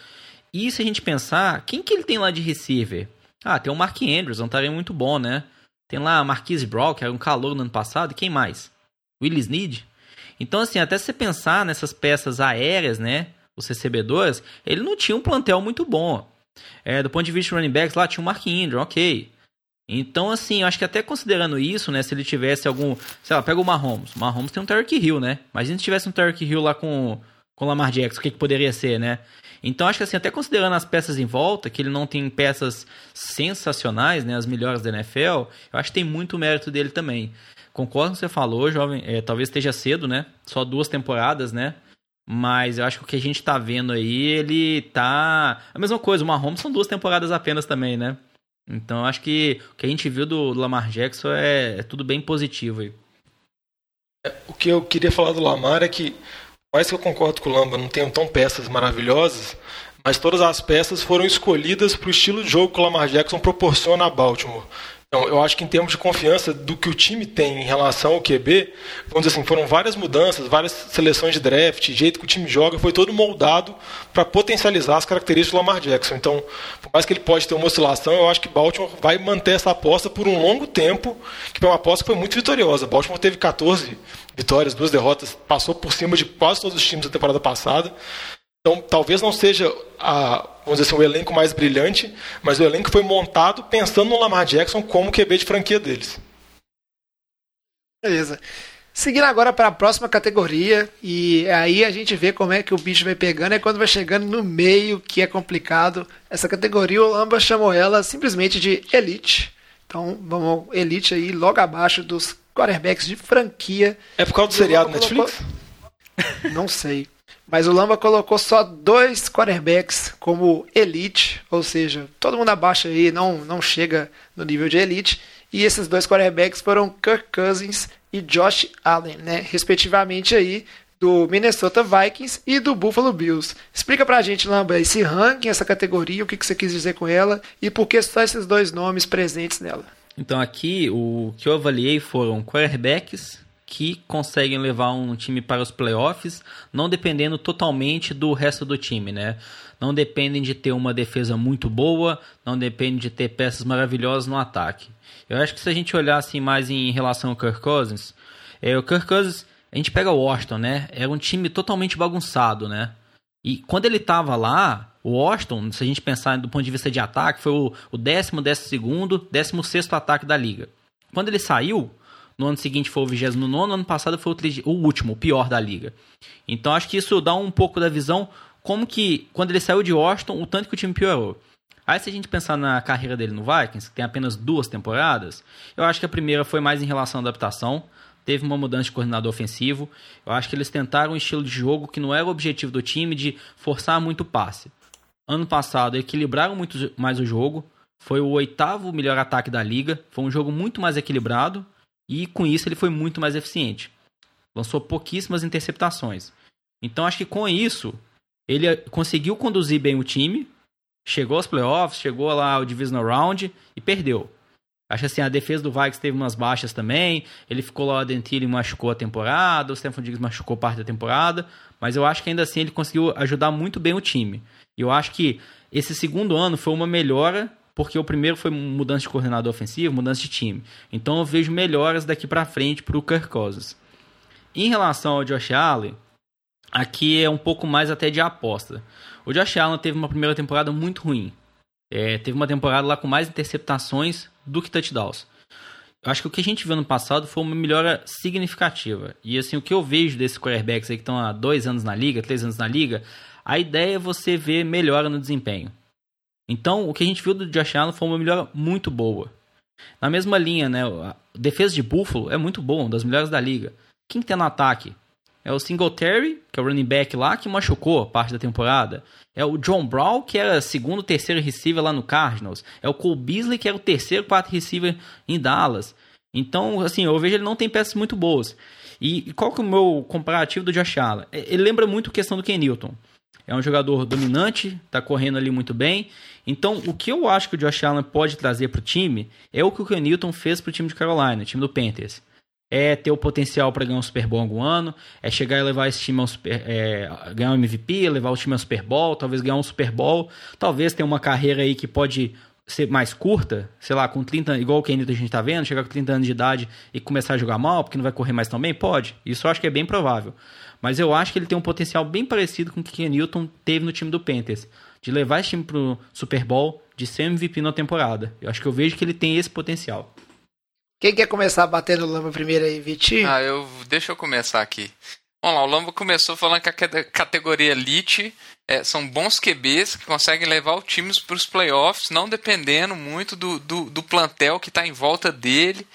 E se a gente pensar, quem que ele tem lá de receiver? Ah, tem o Mark Andrews, um tarefa muito bom, né? Tem lá Marquise Brown, que era um calor no ano passado. E quem mais? Willis Need. Então, assim, até você pensar nessas peças aéreas, né? Os recebedores, ele não tinha um plantel muito bom. É, do ponto de vista de running backs, lá tinha o Mark Ingram, ok. Então, assim, eu acho que até considerando isso, né? Se ele tivesse algum. Sei lá, pega o Mahomes. O Mahomes tem um Tarek Hill, né? Imagina se tivesse um Tarek Hill lá com com Lamar Jackson, o que, que poderia ser, né? Então acho que assim, até considerando as peças em volta, que ele não tem peças sensacionais, né, as melhores da NFL, eu acho que tem muito mérito dele também. Concordo com o que você falou, jovem, é, talvez esteja cedo, né? Só duas temporadas, né? Mas eu acho que o que a gente tá vendo aí, ele tá. A mesma coisa, o Mahomes são duas temporadas apenas também, né? Então eu acho que o que a gente viu do Lamar Jackson é, é tudo bem positivo aí. O que eu queria falar do Lamar é que, mais que eu concordo com o Lamba, não tenham tão peças maravilhosas, mas todas as peças foram escolhidas para o estilo de jogo que o Lamar Jackson proporciona a Baltimore. Então, eu acho que em termos de confiança do que o time tem em relação ao QB, vamos dizer assim, foram várias mudanças, várias seleções de draft, jeito que o time joga, foi todo moldado para potencializar as características do Lamar Jackson. Então, por mais que ele pode ter uma oscilação, eu acho que Baltimore vai manter essa aposta por um longo tempo, que foi uma aposta que foi muito vitoriosa. Baltimore teve 14 vitórias, duas derrotas, passou por cima de quase todos os times da temporada passada. Então, talvez não seja a, vamos dizer assim, o elenco mais brilhante, mas o elenco foi montado pensando no Lamar Jackson como QB de franquia deles. Beleza. Seguindo agora para a próxima categoria, e aí a gente vê como é que o bicho vai pegando, é quando vai chegando no meio que é complicado. Essa categoria, o Lamba chamou ela simplesmente de Elite. Então, vamos, Elite aí logo abaixo dos quarterbacks de franquia. É por causa do seriado Netflix? Não sei. Mas o Lamba colocou só dois quarterbacks como elite, ou seja, todo mundo abaixo aí não, não chega no nível de elite. E esses dois quarterbacks foram Kirk Cousins e Josh Allen, né? Respectivamente aí do Minnesota Vikings e do Buffalo Bills. Explica pra gente, Lamba, esse ranking, essa categoria, o que, que você quis dizer com ela e por que só esses dois nomes presentes nela. Então aqui o que eu avaliei foram quarterbacks, que conseguem levar um time para os playoffs, não dependendo totalmente do resto do time, né? Não dependem de ter uma defesa muito boa, não dependem de ter peças maravilhosas no ataque. Eu acho que se a gente olhar assim mais em relação ao Kirk Cousins, é, o Kirk Cousins, a gente pega o Washington, né? Era um time totalmente bagunçado, né? E quando ele estava lá, o Washington, se a gente pensar do ponto de vista de ataque, foi o, o décimo, décimo segundo, décimo sexto ataque da liga. Quando ele saiu, no ano seguinte foi o 29, no ano passado foi o, o último, o pior da liga. Então acho que isso dá um pouco da visão como que, quando ele saiu de Washington, o tanto que o time piorou. Aí se a gente pensar na carreira dele no Vikings, que tem apenas duas temporadas, eu acho que a primeira foi mais em relação à adaptação, teve uma mudança de coordenador ofensivo, eu acho que eles tentaram um estilo de jogo que não era o objetivo do time de forçar muito passe. Ano passado equilibraram muito mais o jogo, foi o oitavo melhor ataque da liga, foi um jogo muito mais equilibrado, e com isso ele foi muito mais eficiente. Lançou pouquíssimas interceptações. Então acho que com isso ele conseguiu conduzir bem o time, chegou aos playoffs, chegou lá ao divisional round e perdeu. Acho assim, a defesa do Vikings teve umas baixas também. Ele ficou lá, o Dentilli machucou a temporada, o Stephen Diggs machucou parte da temporada. Mas eu acho que ainda assim ele conseguiu ajudar muito bem o time. Eu acho que esse segundo ano foi uma melhora porque o primeiro foi mudança de coordenador ofensivo, mudança de time. Então eu vejo melhoras daqui para frente para o Kirk Cousins. Em relação ao Josh Allen, aqui é um pouco mais até de aposta. O Josh Allen teve uma primeira temporada muito ruim. É, teve uma temporada lá com mais interceptações do que touchdowns. Eu acho que o que a gente viu no passado foi uma melhora significativa. E assim, o que eu vejo desses quarterbacks aí que estão há dois anos na liga, três anos na liga, a ideia é você ver melhora no desempenho. Então, o que a gente viu do Josh Allen foi uma melhora muito boa. Na mesma linha, né? A defesa de Buffalo é muito boa, uma das melhores da liga. Quem tem no ataque? É o Singletary, que é o running back lá, que machucou parte da temporada. É o John Brown, que era segundo, terceiro receiver lá no Cardinals. É o Cole Beasley, que era o terceiro, quarto receiver em Dallas. Então, assim, eu vejo ele não tem peças muito boas. E, qual que é o meu comparativo do Josh Allen? Ele lembra muito a questão do Ken Newton. É um jogador dominante, está correndo ali muito bem. Então, o que eu acho que o Josh Allen pode trazer para o time é o que o Ken Newton fez para o time de Carolina, o time do Panthers. É ter o potencial para ganhar um Super Bowl algum ano, é chegar e levar esse time ao Super, é, ganhar um MVP, levar o time ao Super Bowl, talvez ganhar um Super Bowl, talvez ter uma carreira aí que pode ser mais curta, sei lá, com 30, igual o Newton a gente está vendo, chegar com 30 anos de idade e começar a jogar mal, porque não vai correr mais tão bem? Pode. Isso eu acho que é bem provável. Mas eu acho que ele tem um potencial bem parecido com o que Ken Newton teve no time do Panthers. De levar esse time pro Super Bowl, de ser MVP na temporada. Eu acho que eu vejo que ele tem esse potencial. Quem quer começar batendo lama primeiro aí, Vitinho? Ah, eu. Deixa eu começar aqui. Vamos lá, o Lamba começou falando que a categoria Elite é, são bons QBs que conseguem levar os times para os playoffs, não dependendo muito do, do, do plantel que está em volta dele.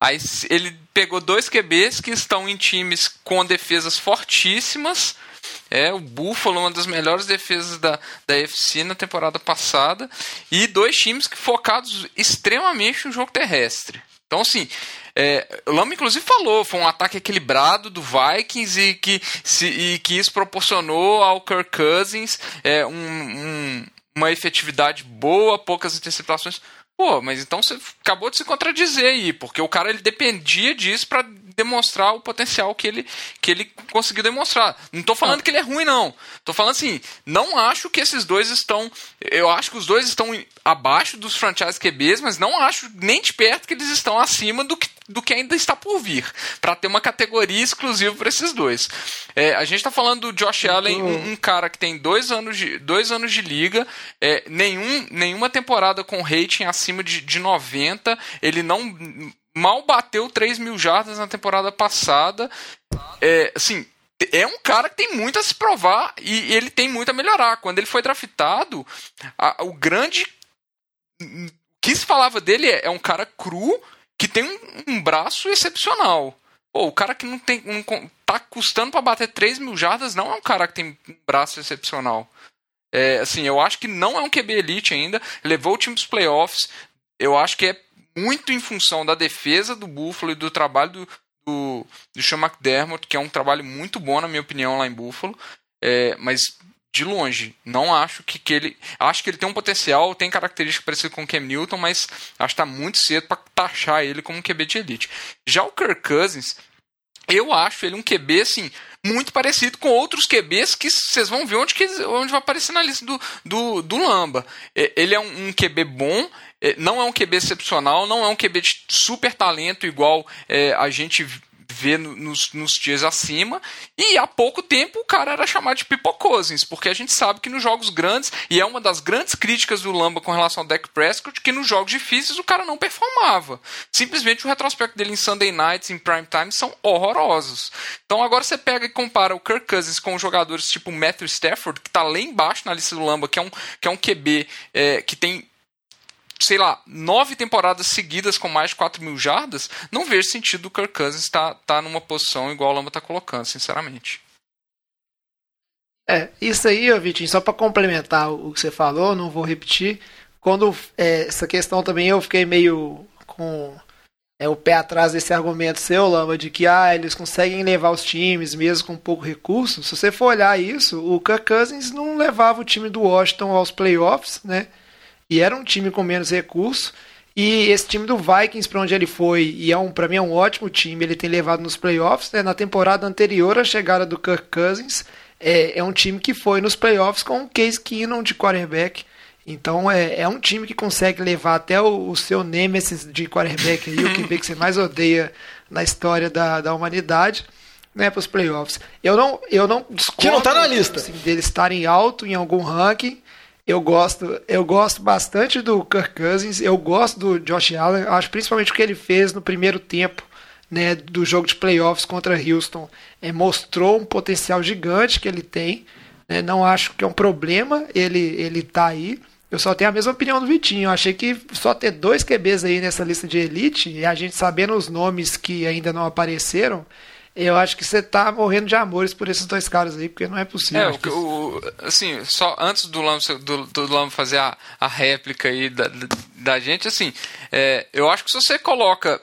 Aí ele pegou dois QBs que estão em times com defesas fortíssimas. É, o Buffalo, uma das melhores defesas da, da FC na temporada passada. E dois times que focados extremamente no jogo terrestre. Então, assim, é, o Lama inclusive falou, foi um ataque equilibrado do Vikings e que, se, e que isso proporcionou ao Kirk Cousins é, um, um, uma efetividade boa, poucas interceptações. Pô, mas então você acabou de se contradizer aí, porque o cara ele dependia disso para demonstrar o potencial que ele, que ele conseguiu demonstrar. Não tô falando ah. que ele é ruim, não. Tô falando assim, não acho que esses dois estão. Eu acho que os dois estão abaixo dos franchise QBs, mas não acho nem de perto que eles estão acima do que do que ainda está por vir, para ter uma categoria exclusiva para esses dois. É, a gente está falando do Josh Allen, um, um, cara que tem dois anos de, dois anos de liga, é, nenhum, nenhuma temporada com rating acima de, de 90, ele não mal bateu 3 mil jardas na temporada passada. É, assim, é um cara que tem muito a se provar e ele tem muito a melhorar. Quando ele foi draftado, a, o grande. O que se falava dele é, é um cara cru que tem um, um braço excepcional. Pô, o cara que não tem. Não, tá custando para bater 3 mil jardas não é um cara que tem um braço excepcional. É, assim, eu acho que não é um QB elite ainda. Levou o time para playoffs. Eu acho que é muito em função da defesa do Buffalo e do trabalho do, do, do Sean McDermott, que é um trabalho muito bom, na minha opinião, lá em Buffalo. É, mas de longe. Não acho que, que ele. Acho que ele tem um potencial, tem característica parecida com o Cam Newton, mas acho que está muito cedo para taxar ele como um QB de elite. Já o Kirk Cousins, eu acho ele um QB assim. Muito parecido com outros QBs que vocês vão ver onde, que, onde vai aparecer na lista do, do, do Lamba. Ele é um, um QB bom, não é um QB excepcional, não é um QB de super talento igual é, a gente vê nos, nos dias acima. E há pouco tempo o cara era chamado de Pipocosins, porque a gente sabe que nos jogos grandes, e é uma das grandes críticas do Lamba com relação ao Dak Prescott, que nos jogos difíceis o cara não performava. Simplesmente o retrospecto dele em Sunday Nights, em Prime Time, são horrorosos. Então agora você pega e compara o Kirk Cousins com jogadores tipo Matthew Stafford, que está lá embaixo na lista do Lamba, que é um, que é um QB é, que tem sei lá, nove temporadas seguidas com mais de 4 mil jardas, não vejo sentido o Kirk Cousins estar tá, tá numa posição igual o Lamba está colocando, sinceramente. É, isso aí, Vitinho, só para complementar o que você falou, não vou repetir. Quando é, essa questão também eu fiquei meio com é, o pé atrás desse argumento seu, Lamba, de que ah, eles conseguem levar os times mesmo com pouco recurso. Se você for olhar isso, o Kirk Cousins não levava o time do Washington aos playoffs, né? E era um time com menos recurso. E esse time do Vikings, para onde ele foi, e é um, para mim é um ótimo time, ele tem levado nos playoffs. Né? Na temporada anterior à chegada do Kirk Cousins, é, é um time que foi nos playoffs com o Case Keenum de quarterback. Então é, é um time que consegue levar até o, o seu nemesis de quarterback aí, o que que você mais odeia na história da, da humanidade, né, para os playoffs. Eu não, eu não discordo que não tá na lista. Assim, deles estarem alto em algum ranking, eu gosto, eu gosto bastante do Kirk Cousins, eu gosto do Josh Allen, acho principalmente o que ele fez no primeiro tempo né, do jogo de playoffs contra Houston. É, mostrou um potencial gigante que ele tem. Né, não acho que é um problema ele, ele tá aí. Eu só tenho a mesma opinião do Vitinho. Eu achei que só ter dois QBs aí nessa lista de elite, e a gente sabendo os nomes que ainda não apareceram, eu acho que você tá morrendo de amores por esses dois caras aí, porque não é possível. É, o, o, assim, só antes do Lamo, do, do Lamo fazer a, a réplica aí da, da gente, assim, é, eu acho que se você coloca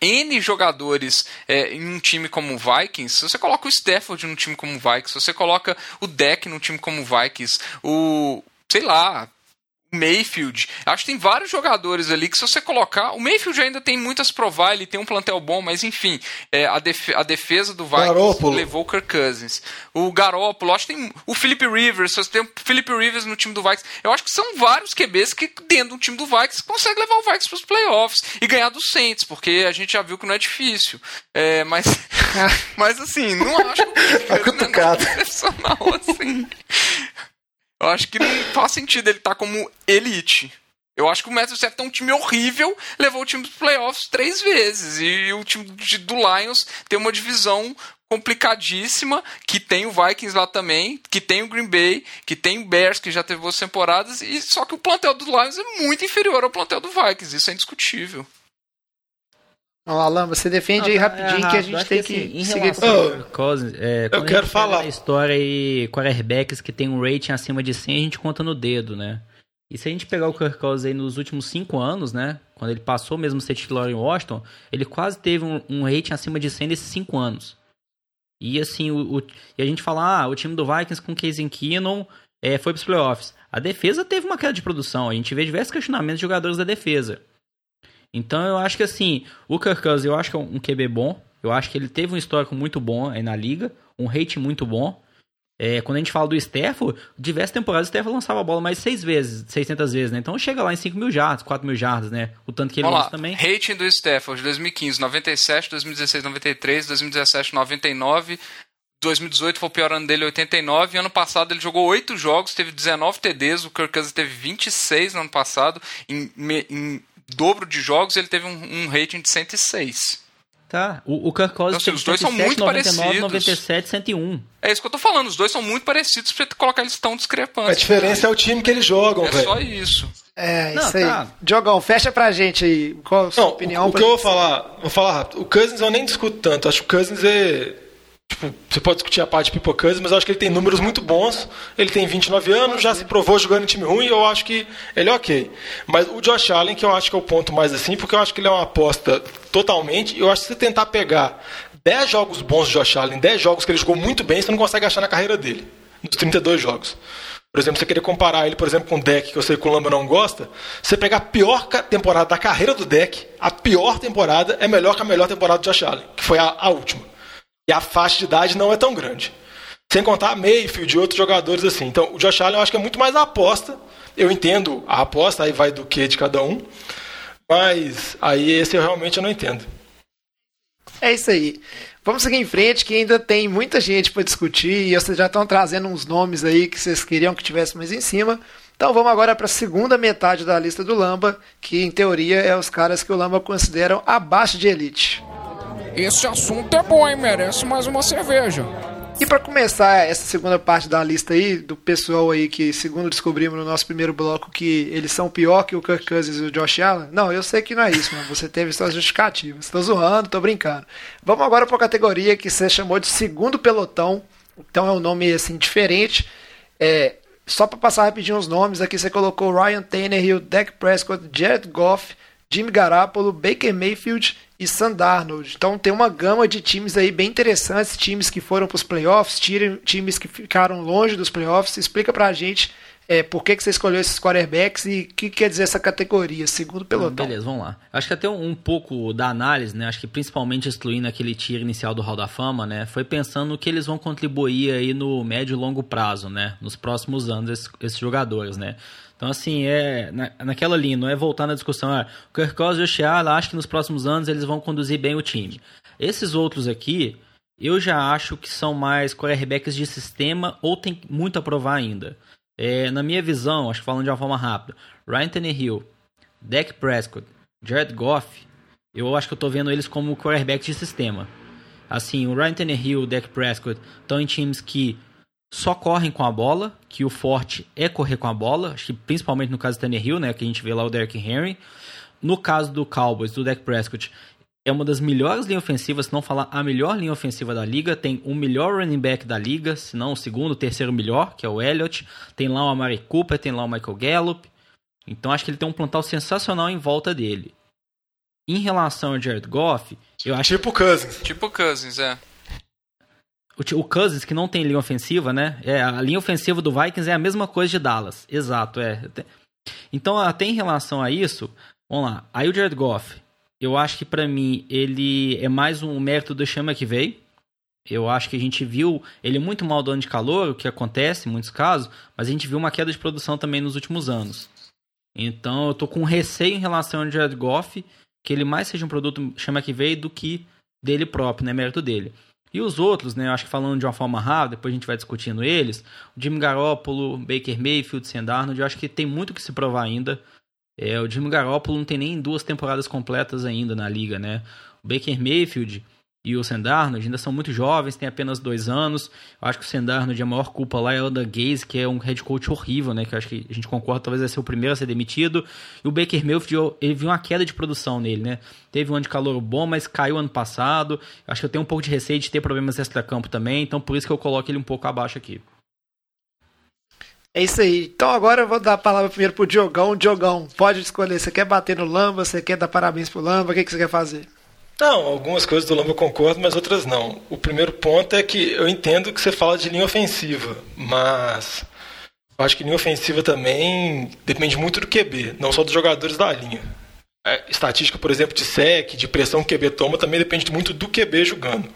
N jogadores é, em um time como o Vikings, se você coloca o Stafford num time como o Vikings, se você coloca o Deck num time como o Vikings, o sei lá, Mayfield. Acho que tem vários jogadores ali que, se você colocar. O Mayfield ainda tem muitas provar, ele tem um plantel bom, mas enfim, é, a, def a, defesa do Vikings Garópolo. levou o Kirk Cousins. O Garópolo, acho que tem o Philip Rivers, você tem o Philip Rivers no time do Vikings. Eu acho que são vários QBs que, dentro do time do Vikings, conseguem levar o Vikings para os playoffs e ganhar dos Saints, porque a gente já viu que não é difícil. É, mas, mas assim, não acho que o Kirk é excepcional assim. Eu acho que não faz sentido ele estar tá como elite. Eu acho que o Stafford é um time horrível, levou o time para playoffs três vezes. E o time do Lions tem uma divisão complicadíssima, que tem o Vikings lá também, que tem o Green Bay, que tem o Bears, que já teve boas temporadas, e só que o plantel do Lions é muito inferior ao plantel do Vikings, isso é indiscutível. Ó, Alan, você defende Não, aí rapidinho errado. que a gente tem que, que, assim, em seguir. relação Oh, Cousins, é, a quero gente falar. A história aí, quarterbacks que tem um rating acima de 100, a gente conta no dedo, né? E se a gente pegar o Kirk Cousins aí nos últimos 5 anos, né? Quando ele passou mesmo a ser titular em Washington, ele quase teve um, um rating acima de 100 nesses 5 anos. E assim, o, o- e a gente fala, ah, o time do Vikings com Casey Keenum é, foi pros playoffs. A defesa teve uma queda de produção. A gente vê diversos questionamentos de jogadores da defesa. Então eu acho que assim, o Kirk Cousins eu acho que é um QB bom. Eu acho que ele teve um histórico muito bom aí na liga, um rate muito bom. É, quando a gente fala do Stafford, diversas temporadas o Stafford lançava a bola mais seis vezes, 600 vezes, né? Então chega lá em 5 mil jardas, 4 mil jardas, né? O tanto que ele lança lá, também. rating do Stafford, 2015, 97, 2016, 93, 2017, 99, 2018 foi o pior ano dele, 89, ano passado ele jogou 8 jogos, teve 19 TDs, o Kirk Cousins teve 26 no ano passado, em, em dobro de jogos ele teve um, um rating de 106. Tá. O, o Kirk Cousins Então, assim, teve os dois são 107, muito 99, parecidos. 97, 101. É isso que eu tô falando, os dois são muito parecidos pra colocar eles tão A discrepantes. diferença é o time que eles jogam, É velho. só isso. É, Não, isso aí. tá. Diogão, fecha pra gente aí. Qual a sua Não, opinião? o, o que eu vou falar, vou falar rápido. O Cousins eu nem discuto tanto. Acho que o Cousins é. Tipo, você pode discutir a parte de Pipo Cousins, mas eu acho que ele tem números muito bons. Ele tem 29 anos, já se provou jogando em time ruim, eu acho que ele é ok. Mas o Josh Allen, que eu acho que é o ponto mais assim, porque eu acho que ele é uma aposta totalmente. Eu acho que se tentar pegar 10 jogos bons do Josh Allen, 10 jogos que ele jogou muito bem, você não consegue achar na carreira dele. Nos 32 jogos. Por exemplo, você querer comparar ele, por exemplo, com o Deck, que eu sei que o Lamba não gosta, você pegar a pior temporada da carreira do Deck, a pior temporada é melhor que a melhor temporada do Josh Allen, que foi a, a última. E a faixa de idade não é tão grande. Sem contar Mayfield e outros jogadores assim. Então, o Josh Allen eu acho que é muito mais a aposta. Eu entendo a aposta, aí vai do que de cada um. Mas aí esse eu realmente não entendo. É isso aí. Vamos seguir em frente, que ainda tem muita gente para discutir e vocês já estão trazendo uns nomes aí que vocês queriam que tivesse mais em cima. Então vamos agora para a segunda metade da lista do Lamba, que em teoria é os caras que o Lamba consideram abaixo de elite. Esse assunto é bom, hein? Merece mais uma cerveja. E para começar essa segunda parte da lista aí, do pessoal aí que, segundo descobrimos no nosso primeiro bloco, que eles são pior que o Kirk Cousins e o Josh Allen. Não, eu sei que não é isso, mano. Você teve suas justificativas. Tô zoando, tô brincando. Vamos agora para a categoria que você chamou de segundo pelotão. Então é um nome assim diferente. É, só para passar rapidinho os nomes, aqui você colocou Ryan Tannehill, Dak Prescott, Jared Goff, Jimmy Garoppolo, Baker Mayfield e Sam Darnold. Então tem uma gama de times aí bem interessantes, times que foram para os playoffs, times que ficaram longe dos playoffs. Explica pra gente é, por que, que você escolheu esses quarterbacks e o que quer dizer essa categoria, segundo pelotão. Beleza, vamos lá. Acho que até um, um pouco da análise, né? Acho que principalmente excluindo aquele tiro inicial do Hall da Fama, né? Foi pensando no que eles vão contribuir aí no médio e longo prazo, né? Nos próximos anos, esses, esses jogadores, né? Então, assim, é na, naquela linha, não é voltar na discussão, ah, o Kirk Cousins e o Allen, acho que nos próximos anos eles vão conduzir bem o time. Esses outros aqui, eu já acho que são mais quarterbacks de sistema ou tem muito a provar ainda. É, na minha visão, acho que falando de uma forma rápida, Ryan Tannehill, Dak Prescott, Jared Goff, eu acho que eu tô vendo eles como quarterbacks de sistema. Assim, o Ryan Tannehill o Dak Prescott estão em times que só correm com a bola, que o forte é correr com a bola, acho que principalmente no caso do Tannehill, né, que a gente vê lá o Derrick Henry. No caso do Cowboys, do Dak Prescott, é uma das melhores linhas ofensivas, se não falar a melhor linha ofensiva da liga. Tem o melhor running back da liga, se não o segundo, o terceiro melhor, que é o Elliott. Tem lá o Amari Cooper, tem lá o Michael Gallup. Então acho que ele tem um plantal sensacional em volta dele. Em relação ao Jared Goff, eu acho Tipo Cousins. Tipo Cousins, é. O, o Cousins, que não tem linha ofensiva, né? É, a linha ofensiva do Vikings é a mesma coisa de Dallas. Exato, é. Então, até em relação a isso, vamos lá. Aí o Jared Goff, eu acho que pra mim ele é mais um mérito do Chama que veio. Eu acho que a gente viu ele muito mal do ano de calor, o que acontece em muitos casos, mas a gente viu uma queda de produção também nos últimos anos. Então eu tô com receio em relação ao Jared Goff, que ele mais seja um produto chama que veio do que dele próprio, né? Mérito dele. E os outros, né? Eu acho que falando de uma forma rápida, depois a gente vai discutindo eles. O Jimmy Garoppolo, Baker Mayfield, Sam eu acho que tem muito que se provar ainda. É, o Jimmy Garoppolo não tem nem duas temporadas completas ainda na liga, né? O Baker Mayfield, e o Sendarnold ainda são muito jovens, têm apenas dois anos. Eu acho que o Sendarnold, a maior culpa lá é o da Gaze, que é um head coach horrível, né? Que eu acho que a gente concorda, talvez vai ser o primeiro a ser demitido. E o Baker Mayfield, ele viu uma queda de produção nele, né? Teve um ano de calor bom, mas caiu ano passado. Eu acho que eu tenho um pouco de receio de ter problemas extra-campo também, então por isso que eu coloco ele um pouco abaixo aqui. É isso aí. Então agora eu vou dar a palavra primeiro pro Diogão. Diogão, pode escolher. Você quer bater no Lamba? Você quer dar parabéns pro Lamba? O que, que você quer fazer? Não, algumas coisas do Lamba eu concordo, mas outras não. O primeiro ponto é que eu entendo que você fala de linha ofensiva, mas eu acho que linha ofensiva também depende muito do QB, não só dos jogadores da linha. A estatística, por exemplo, de sec, de pressão que o QB toma, também depende muito do QB jogando.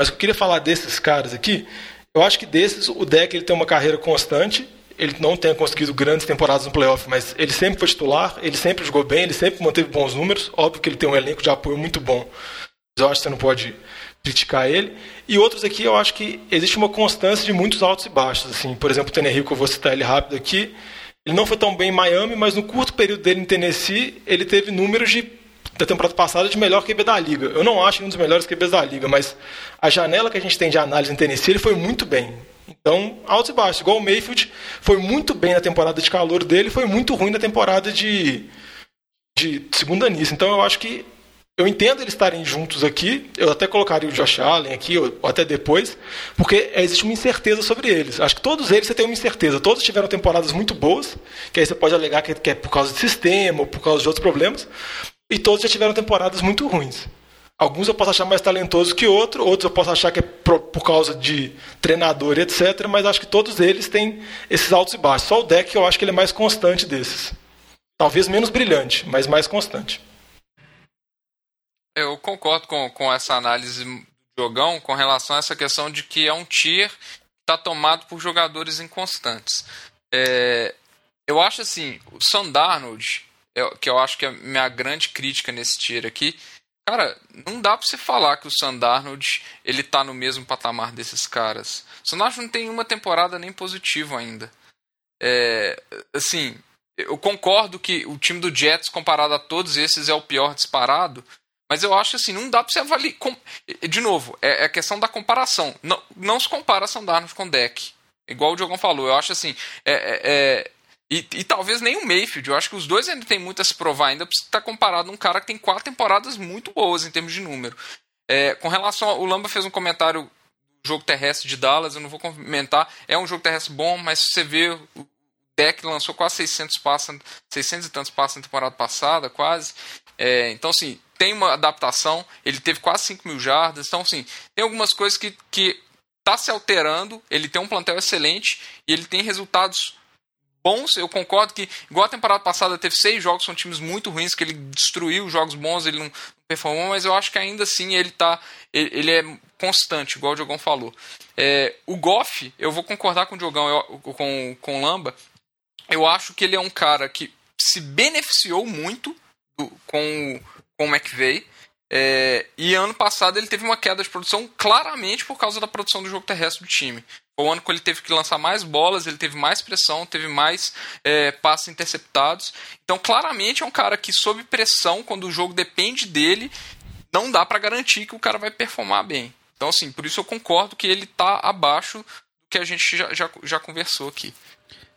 Mas eu queria falar desses caras aqui, eu acho que desses, o deck ele tem uma carreira constante ele não tenha conseguido grandes temporadas no playoff, mas ele sempre foi titular, ele sempre jogou bem, ele sempre manteve bons números. Óbvio que ele tem um elenco de apoio muito bom, mas eu acho que você não pode criticar ele. E outros aqui, eu acho que existe uma constância de muitos altos e baixos. Assim, por exemplo, o Tenerrico, eu vou citar ele rápido aqui. Ele não foi tão bem em Miami, mas no curto período dele em Tennessee, ele teve números de, da temporada passada de melhor QB da liga. Eu não acho um dos melhores QBs da liga, mas a janela que a gente tem de análise em Tennessee, ele foi muito bem. Então, altos e baixos. Igual o Mayfield foi muito bem na temporada de calor dele, foi muito ruim na temporada de, de segunda nisso. Então, eu acho que eu entendo eles estarem juntos aqui. Eu até colocaria o Josh Allen aqui, ou até depois, porque existe uma incerteza sobre eles. Acho que todos eles você tem uma incerteza. Todos tiveram temporadas muito boas, que aí você pode alegar que é por causa de sistema ou por causa de outros problemas. E todos já tiveram temporadas muito ruins. Alguns eu posso achar mais talentoso que outro, outros eu posso achar que é por, causa de treinador etc. Mas acho que todos eles têm esses altos e baixos. Só o deck eu acho que ele é mais constante desses. Talvez menos brilhante, mas mais constante. Eu concordo com, com essa análise do jogão com relação a essa questão de que é um tier que está tomado por jogadores inconstantes. É, eu acho assim, o Sandarnold, que eu acho que é a minha grande crítica nesse tier aqui, Cara, não dá pra você falar que o Sandarnold ele tá no mesmo patamar desses caras. O Sandarnold não tem uma temporada nem positivo ainda. É, assim, eu concordo que o time do Jets, comparado a todos esses, é o pior disparado. Mas eu acho assim, não dá pra você avaliar. De novo, é, é a questão da comparação. Não, não se compara Sandarnold com Deck. Igual o Diogão falou, eu acho assim. É, é, é e, e, talvez nem o Mayfield. Eu acho que os dois ainda tem muito a se provar ainda para estar comparado a um cara que tem quatro temporadas muito boas em termos de número. É, com relação ao, o Lamba fez um comentário do jogo terrestre de Dallas, eu não vou comentar. É um jogo terrestre bom, mas se você vê o deck lançou quase 600 passos, 600 e tantos passos na temporada passada, quase. É, então assim, tem uma adaptação, ele teve quase 5 mil jardas, então assim, tem algumas coisas que, que tá se alterando, ele tem um plantel excelente e ele tem resultados bons. Eu concordo que, igual a temporada passada, teve seis jogos com times muito ruins, que ele destruiu jogos bons, ele não performou, mas eu acho que ainda assim ele tá. Ele, ele é constante, igual o Diogão falou. É, o Goff, eu vou concordar com o Diogão, eu, com, com o Lamba. Eu acho que ele é um cara que se beneficiou muito do, com, com o McVeigh. É, e ano passado ele teve uma queda de produção claramente por causa da produção do jogo terrestre do time. Foi o ano que ele teve que lançar mais bolas, ele teve mais pressão, teve mais é, passes interceptados. Então, claramente é um cara que, sob pressão, quando o jogo depende dele, não dá para garantir que o cara vai performar bem. Então, assim, por isso eu concordo que ele está abaixo do que a gente já, já, já conversou aqui.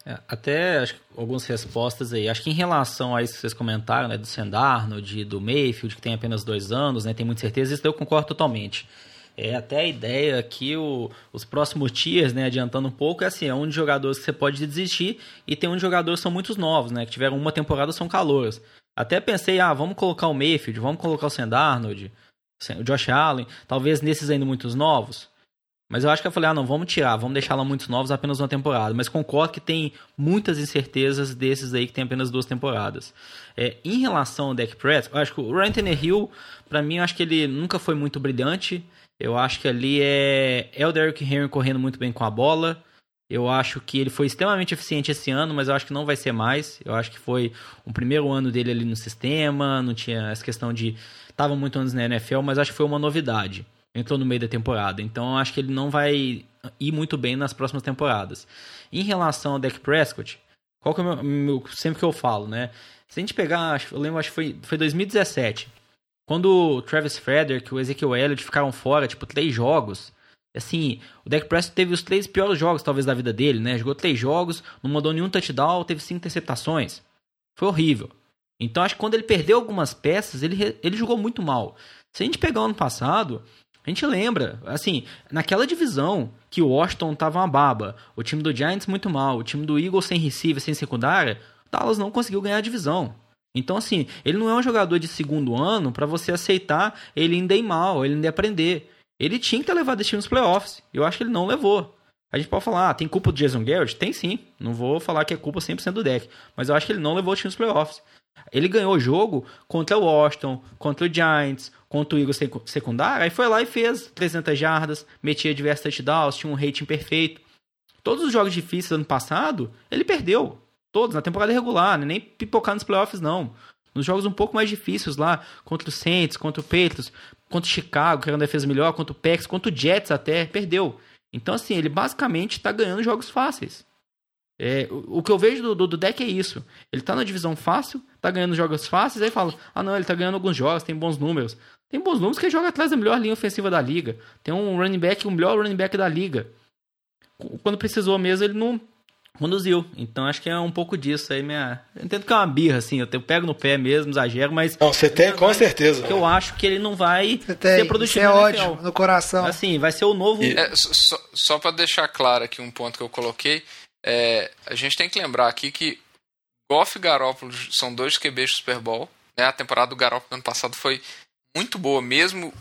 É, até acho, algumas respostas aí. Acho que em relação a isso que vocês comentaram, né, do Sendarno, de, do Mayfield, que tem apenas dois anos, né, tem muita certeza, isso eu concordo totalmente. É até a ideia que o, os próximos tiers, né, adiantando um pouco, é assim, é um de jogadores que você pode desistir e tem um de jogadores que são muitos novos, né, que tiveram uma temporada são calouros. Até pensei, ah, vamos colocar o Mayfield, vamos colocar o Sandarnold, o Josh Allen, talvez nesses ainda muitos novos. Mas eu acho que eu falei, ah, não, vamos tirar, vamos deixar lá muitos novos apenas uma temporada. Mas concordo que tem muitas incertezas desses aí que tem apenas duas temporadas. É, em relação ao deck Prescott, eu acho que o Ryan Tannehill, para mim, eu acho que ele nunca foi muito brilhante. Eu acho que ali é, é o Derrick Henry correndo muito bem com a bola. Eu acho que ele foi extremamente eficiente esse ano, mas eu acho que não vai ser mais. Eu acho que foi o primeiro ano dele ali no sistema, não tinha essa questão de. Tava muito anos na NFL, mas acho que foi uma novidade. Entrou no meio da temporada. Então eu acho que ele não vai ir muito bem nas próximas temporadas. Em relação ao Dak Prescott, qual que é o meu, meu, Sempre que eu falo, né? Se a gente pegar, eu lembro, acho que foi, foi 2017. Quando o Travis Frederick e o Ezekiel Elliott ficaram fora, tipo, três jogos, assim, o Dak Prescott teve os três piores jogos, talvez, da vida dele, né? Jogou três jogos, não mandou nenhum touchdown, teve cinco interceptações. Foi horrível. Então, acho que quando ele perdeu algumas peças, ele, ele jogou muito mal. Se a gente pegar o ano passado, a gente lembra, assim, naquela divisão que o Washington tava uma baba, o time do Giants muito mal, o time do Eagles sem receiver, sem secundária, Dallas não conseguiu ganhar a divisão. Então, assim, ele não é um jogador de segundo ano para você aceitar ele ainda ir mal, ele ainda aprender. Ele tinha que ter levado esse time nos playoffs. Eu acho que ele não levou. A gente pode falar, ah, tem culpa do Jason Garrett? Tem sim. Não vou falar que é culpa 100% do deck. Mas eu acho que ele não levou o time nos playoffs. Ele ganhou o jogo contra o Washington, contra o Giants, contra o Eagles secundário. Aí foi lá e fez 300 jardas, metia diversos touchdowns, tinha um rating perfeito. Todos os jogos difíceis do ano passado, ele perdeu. Todos, na temporada regular, né? nem pipocar nos playoffs, não. Nos jogos um pouco mais difíceis lá, contra o Saints, contra o Patriots, contra o Chicago, que era uma defesa melhor, contra o Pax, contra o Jets até, perdeu. Então, assim, ele basicamente está ganhando jogos fáceis. É, o, o, que eu vejo do, do, do, deck é isso. Ele está na divisão fácil, está ganhando jogos fáceis, aí fala, ah não, ele está ganhando alguns jogos, tem bons números. Tem bons números que ele joga atrás da melhor linha ofensiva da liga. Tem um running back, o melhor running back da liga. Quando precisou mesmo, ele não, conduziu. Então acho que é um pouco disso aí, minha. Eu entendo que é uma birra, assim, eu pego no pé mesmo, exagero, mas. Não, você tem, com certeza. Eu acho que ele não vai tem, ser produtivo. é ódio no coração. Assim, vai ser o novo. É, só só para deixar claro aqui um ponto que eu coloquei, é, a gente tem que lembrar aqui que Goff e Garoppolo são dois QBs do Super Bowl. Né? A temporada do Garoppolo ano passado foi muito boa, mesmo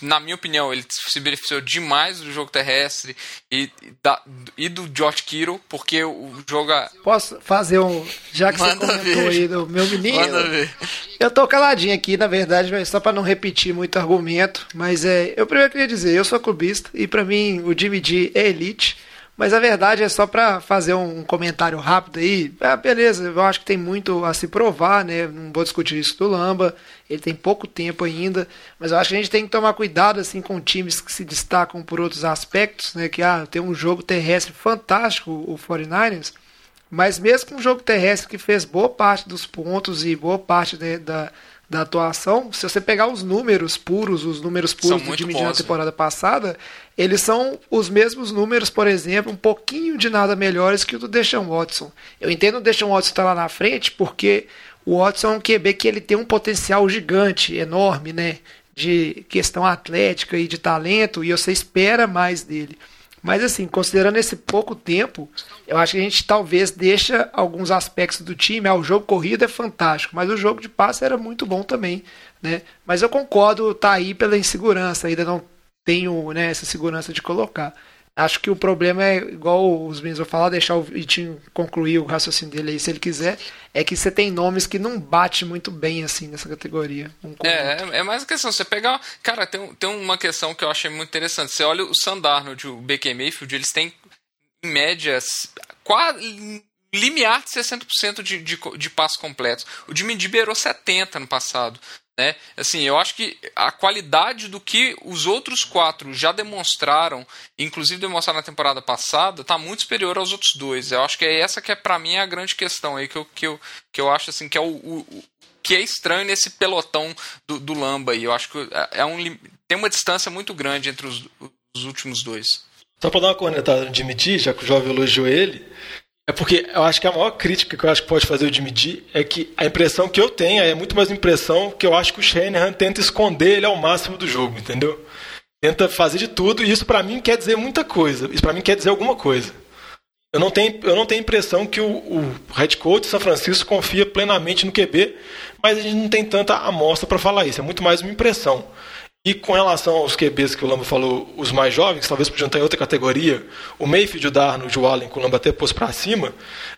na minha opinião, ele se beneficiou demais do jogo terrestre e, da, e do George Kittle, porque o jogo. Posso fazer um. Já que Manda você comentou ver. aí do meu menino. Manda ver. Eu tô caladinho aqui, na verdade, só para não repetir muito argumento, mas é. Eu primeiro queria dizer, eu sou clubista e para mim o Jimmy G é elite. Mas a verdade é só para fazer um comentário rápido aí. Ah, beleza, eu acho que tem muito a se provar, né? Não vou discutir isso do Lamba. Ele tem pouco tempo ainda, mas eu acho que a gente tem que tomar cuidado assim com times que se destacam por outros aspectos, né? Que ah, tem um jogo terrestre fantástico, o 49ers. Mas mesmo um jogo terrestre que fez boa parte dos pontos e boa parte né, da, da atuação, se você pegar os números puros, os números puros do Jimmy na temporada passada, eles são os mesmos números, por exemplo, um pouquinho de nada melhores que o do Deshaun Watson. Eu entendo o Deshaun Watson estar tá lá na frente porque o Watson é um QB que ele tem um potencial gigante, enorme, né? De questão atlética e de talento, e você espera mais dele. Mas assim, considerando esse pouco tempo, eu acho que a gente talvez deixa alguns aspectos do time. Ah, o jogo corrido é fantástico, mas o jogo de passe era muito bom também, né? Mas eu concordo, tá aí pela insegurança, ainda não tenho né, essa segurança de colocar. Acho que o problema é, igual os meninos vão falar, deixar o Vitinho concluir o raciocínio dele aí, se ele quiser, é que você tem nomes que não bate muito bem, assim, nessa categoria. Um é, é mais a questão, você pegar... Cara, tem, tem uma questão que eu achei muito interessante. Você olha o Sandarnold o BK Mayfield, eles têm, em média, quase limiar de 60% de, de, de passos completos. O Jimmy G beirou 70% no passado. Né? Assim, eu acho que a qualidade do que os outros quatro já demonstraram, inclusive demonstraram na temporada passada, está muito superior aos outros dois. Eu acho que é essa que é para mim a grande questão aí que eu, que eu, que eu acho assim que é o, o que é estranho nesse pelotão do, do Lamba aí. Eu acho que é, é um, tem uma distância muito grande entre os, os últimos dois. Só para dar uma cornetada G, já que o jovem elogiou ele, é porque eu acho que a maior crítica que eu acho que pode fazer o Jimmy G é que a impressão que eu tenho é muito mais impressão que eu acho que o Shanahan tenta esconder ele ao máximo do jogo, entendeu? Tenta fazer de tudo e isso para mim quer dizer muita coisa. Isso para mim quer dizer alguma coisa. Eu não tenho, eu não tenho impressão que o, o head coach de São Francisco confia plenamente no QB, mas a gente não tem tanta amostra para falar isso. É muito mais uma impressão. E com relação aos QBs que o Lamba falou, os mais jovens, talvez podiam estar em outra categoria, o Mayfield, o Darnold, o Allen, que o Lamba até pôs para cima,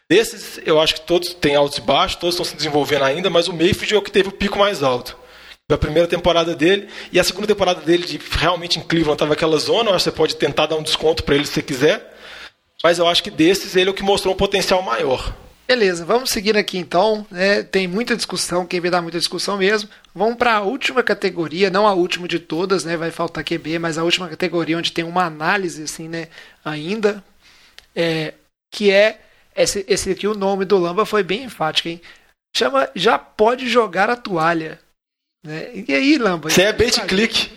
desses eu acho que todos têm altos e baixos, todos estão se desenvolvendo ainda, mas o Mayfield é o que teve o pico mais alto. A primeira temporada dele e a segunda temporada dele, de, realmente em Cleveland, estava aquela zona, eu acho que você pode tentar dar um desconto para ele se você quiser, mas eu acho que desses ele é o que mostrou um potencial maior. Beleza, vamos seguir aqui então. Né? Tem muita discussão, quem vai dar muita discussão mesmo. Vamos para a última categoria, não a última de todas, né? Vai faltar QB, mas a última categoria onde tem uma análise assim, né? Ainda, é, que é esse, esse aqui o nome do Lamba foi bem enfático, hein? Chama já pode jogar a toalha. Né? E aí, Lamba? Isso é bait click.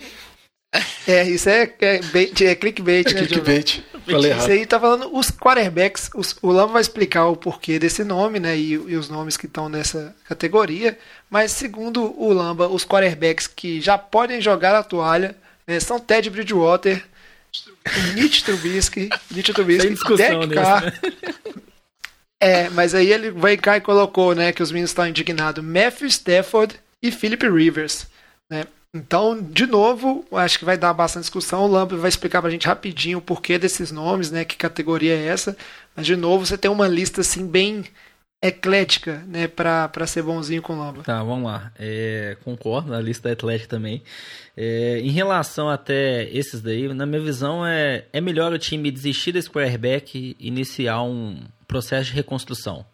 É, isso é, é, bait, é clickbait, É né, clickbait. Falei Isso errado. aí tá falando os quarterbacks. Os, o Lamba vai explicar o porquê desse nome, né? E, e os nomes que estão nessa categoria. Mas segundo o Lamba, os quarterbacks que já podem jogar a toalha né, são Ted Bridgewater, Mitch Trubisky, Mitch Trubisky, Derek Carr. né? É, mas aí ele vai cá e colocou, né, que os meninos estão indignados, Matthew Stafford e Philip Rivers, né? Então, de novo, acho que vai dar bastante discussão. O Lamp vai explicar pra gente rapidinho o porquê desses nomes, né? Que categoria é essa. Mas, de novo, você tem uma lista, assim, bem eclética, né? Pra ser bonzinho com o Lamba. Tá, vamos lá. É, concordo na lista da Atlético também. É, em relação até esses daí, na minha visão, é, é melhor o time desistir desse quarterback e iniciar um processo de reconstrução.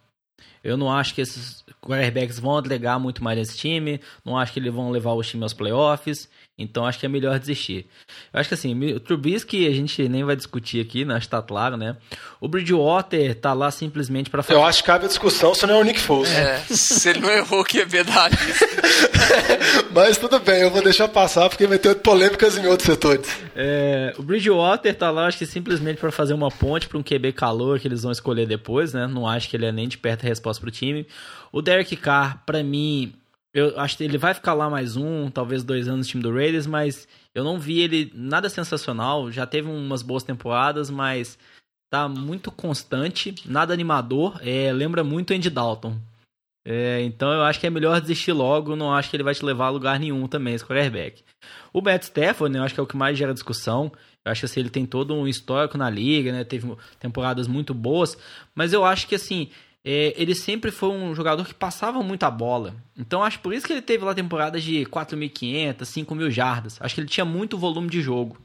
Eu não acho que esses quarterbacks vão agregar muito mais nesse time, não acho que eles vão levar o time aos playoffs, então acho que é melhor desistir. Eu acho que assim, o Trubisky a gente nem vai discutir aqui, né? Acho que tá claro, né? O Bridgewater tá lá simplesmente para fazer Eu acho que cabe a discussão se não é o Nick Foles. É, se ele não errou, que é verdade. Mas tudo bem, eu vou deixar passar porque vai ter polêmicas em outros setores. É, o Bridgewater tá lá, acho que simplesmente para fazer uma ponte para um QB calor que eles vão escolher depois, né? Não acho que ele é nem de perto a resposta pro time. O Derek Carr, para mim, eu acho que ele vai ficar lá mais um, talvez dois anos no time do Raiders, mas eu não vi ele nada sensacional. Já teve umas boas temporadas, mas tá muito constante, nada animador. É, lembra muito Andy Dalton. É, então eu acho que é melhor desistir logo. Não acho que ele vai te levar a lugar nenhum também, esse quarterback. O Matt Stafford, né, eu acho que é o que mais gera discussão. Eu acho que assim, ele tem todo um histórico na liga, né? Teve temporadas muito boas, mas eu acho que assim, é, ele sempre foi um jogador que passava muita bola. Então acho por isso que ele teve lá temporadas de 4.500, 5.000 jardas. Acho que ele tinha muito volume de jogo.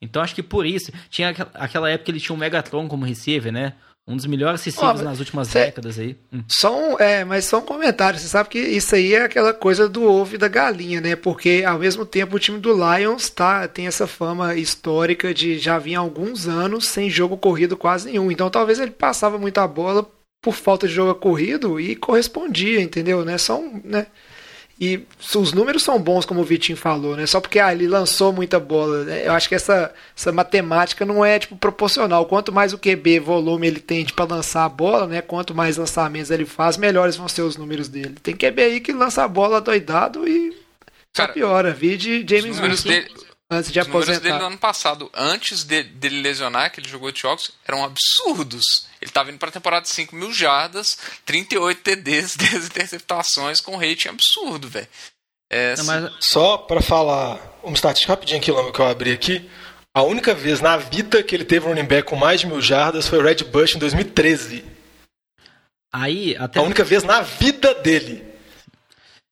Então acho que por isso. Tinha aqu- aquela época que ele tinha o Megatron como receiver, né? Um dos melhores receivers mas nas últimas cê- décadas aí. Hum. Só um, é, mas só um comentário. Você sabe que isso aí é aquela coisa do ovo e da galinha, né? Porque ao mesmo tempo o time do Lions tá, tem essa fama histórica de já vinha alguns anos sem jogo corrido quase nenhum. Então talvez ele passava muita bola por falta de jogo corrido e correspondia, entendeu? Né? Só um, né? E os números são bons, como o Vitinho falou, né? Só porque ah, ele lançou muita bola. né? Eu acho que essa, essa matemática não é tipo proporcional. Quanto mais o QB volume ele tem para lançar a bola, né? Quanto mais lançamentos ele faz, melhores vão ser os números dele. Tem QB aí que lança a bola doidado e só Cara, piora. Vi de Os James números, Winston dele, antes de os números dele no aposentar. ano passado, antes de- dele lesionar, que ele jogou de jogos, eram absurdos. Ele estava indo para a temporada de 5 mil jardas, 38 TDs, 10 interceptações, com rating absurdo, velho. É, Não, mas Só pra falar uma estatística rapidinho que eu abri aqui. A única vez na vida que ele teve um running back com mais de mil jardas foi o Red Bush em 2013. aí até. A única vez na vida dele.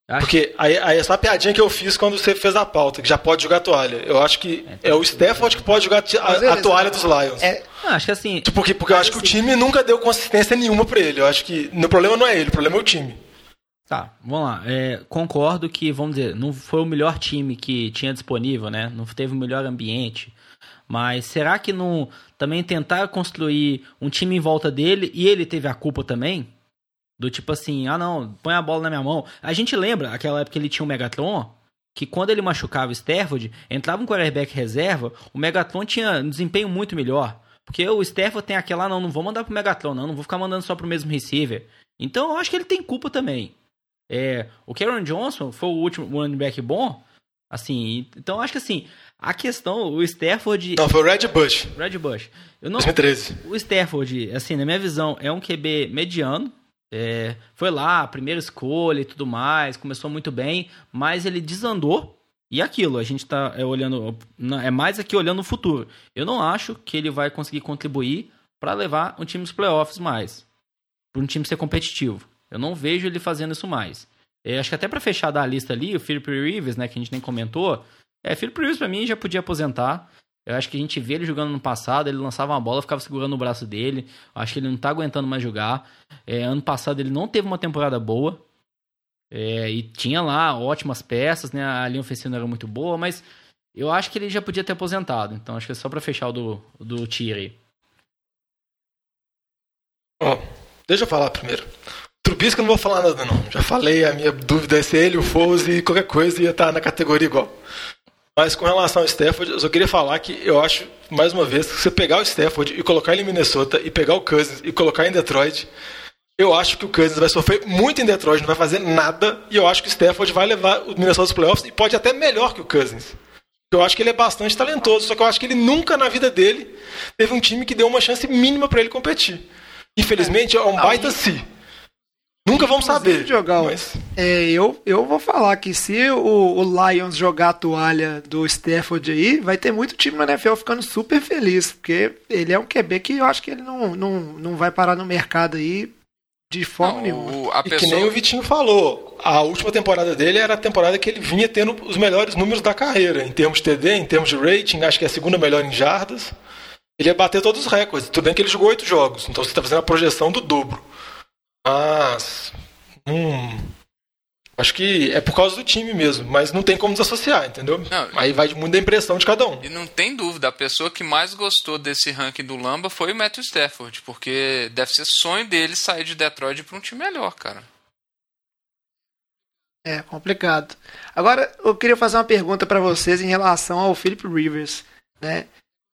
Acho- Porque aí, aí essa piadinha que eu fiz quando você fez a pauta, que já pode jogar toalha. Eu acho que é o Stafford que pode jogar a, a toalha dos Lions. É, Ah, acho que assim. Tipo, Porque, porque eu acho que o time nunca deu consistência nenhuma pra ele. Eu acho que o problema não é ele, o problema é o time. Tá, vamos lá. É, concordo que, vamos dizer, não foi o melhor time que tinha disponível, né? Não teve o melhor ambiente. Mas será que não também tentar construir um time em volta dele e ele teve a culpa também? Do tipo assim, ah não, põe a bola na minha mão. A gente lembra aquela época que ele tinha o Megatron, que quando ele machucava o Stafford, entrava um quarterback reserva, o Megatron tinha um desempenho muito melhor. Porque o Stafford tem aquela, ah, não, não vou mandar pro Megatron, não, não vou ficar mandando só pro mesmo receiver. Então eu acho que ele tem culpa também. É, o Karen Johnson foi o último running back bom. Assim, então acho que assim, a questão, o Stafford. Não, foi o Red Bush, Red Bush. Eu não, 2013. o Stafford, assim, na minha visão, é um QB mediano. É, foi lá, primeira escolha e tudo mais, começou muito bem, mas ele desandou. E aquilo, a gente tá é, olhando. É mais aqui olhando o futuro. Eu não acho que ele vai conseguir contribuir para levar um time aos playoffs mais. Para um time ser competitivo. Eu não vejo ele fazendo isso mais. É, acho que até para fechar da lista ali, o Philip Rivers, né, que a gente nem comentou. É, Philip Rivers pra mim já podia aposentar. Eu acho que a gente vê ele jogando no passado, ele lançava uma bola, ficava segurando o braço dele. Acho que ele não tá aguentando mais jogar. É, ano passado ele não teve uma temporada boa. É, e tinha lá ótimas peças, né? A linha ofensiva não era muito boa, mas eu acho que ele já podia ter aposentado. Então acho que é só pra fechar o do, do Tier aí. Ó, deixa eu falar primeiro. Trubisky eu não vou falar nada, não. Já falei, a minha dúvida é se ele, o Foles e qualquer coisa ia estar na categoria igual. Mas com relação ao Stafford, eu só queria falar que eu acho, mais uma vez, que você pegar o Stafford e colocar ele em Minnesota e pegar o Cousins e colocar em Detroit, eu acho que o Cousins vai sofrer muito em Detroit, não vai fazer nada, e eu acho que o Stafford vai levar o Minnesota aos playoffs e pode até melhor que o Cousins. Eu acho que ele é bastante talentoso, só que eu acho que ele nunca na vida dele teve um time que deu uma chance mínima para ele competir. Infelizmente, é um baita si. Nunca vamos saber. Jogar, mas... é, eu, eu vou falar que se o, o, Lions jogar a toalha do Stafford aí, vai ter muito time na NFL ficando super feliz, porque ele é um QB que eu acho que ele não, não, não vai parar no mercado aí de forma não, nenhuma. A pessoa... E que nem o Vitinho falou, a última temporada dele era a temporada que ele vinha tendo os melhores números da carreira, em termos de TD, em termos de rating, acho que é a segunda melhor em jardas. Ele ia bater todos os recordes. Tudo bem que ele jogou oito jogos, então você está fazendo a projeção do dobro. Mas. Hum, acho que é por causa do time mesmo, mas não tem como desassociar, entendeu? Não, Aí vai muito da impressão de cada um. E não tem dúvida, a pessoa que mais gostou desse ranking do Lamba foi o Matthew Stafford, porque deve ser sonho dele sair de Detroit para um time melhor, cara. É complicado. Agora eu queria fazer uma pergunta para vocês em relação ao Philip Rivers, né?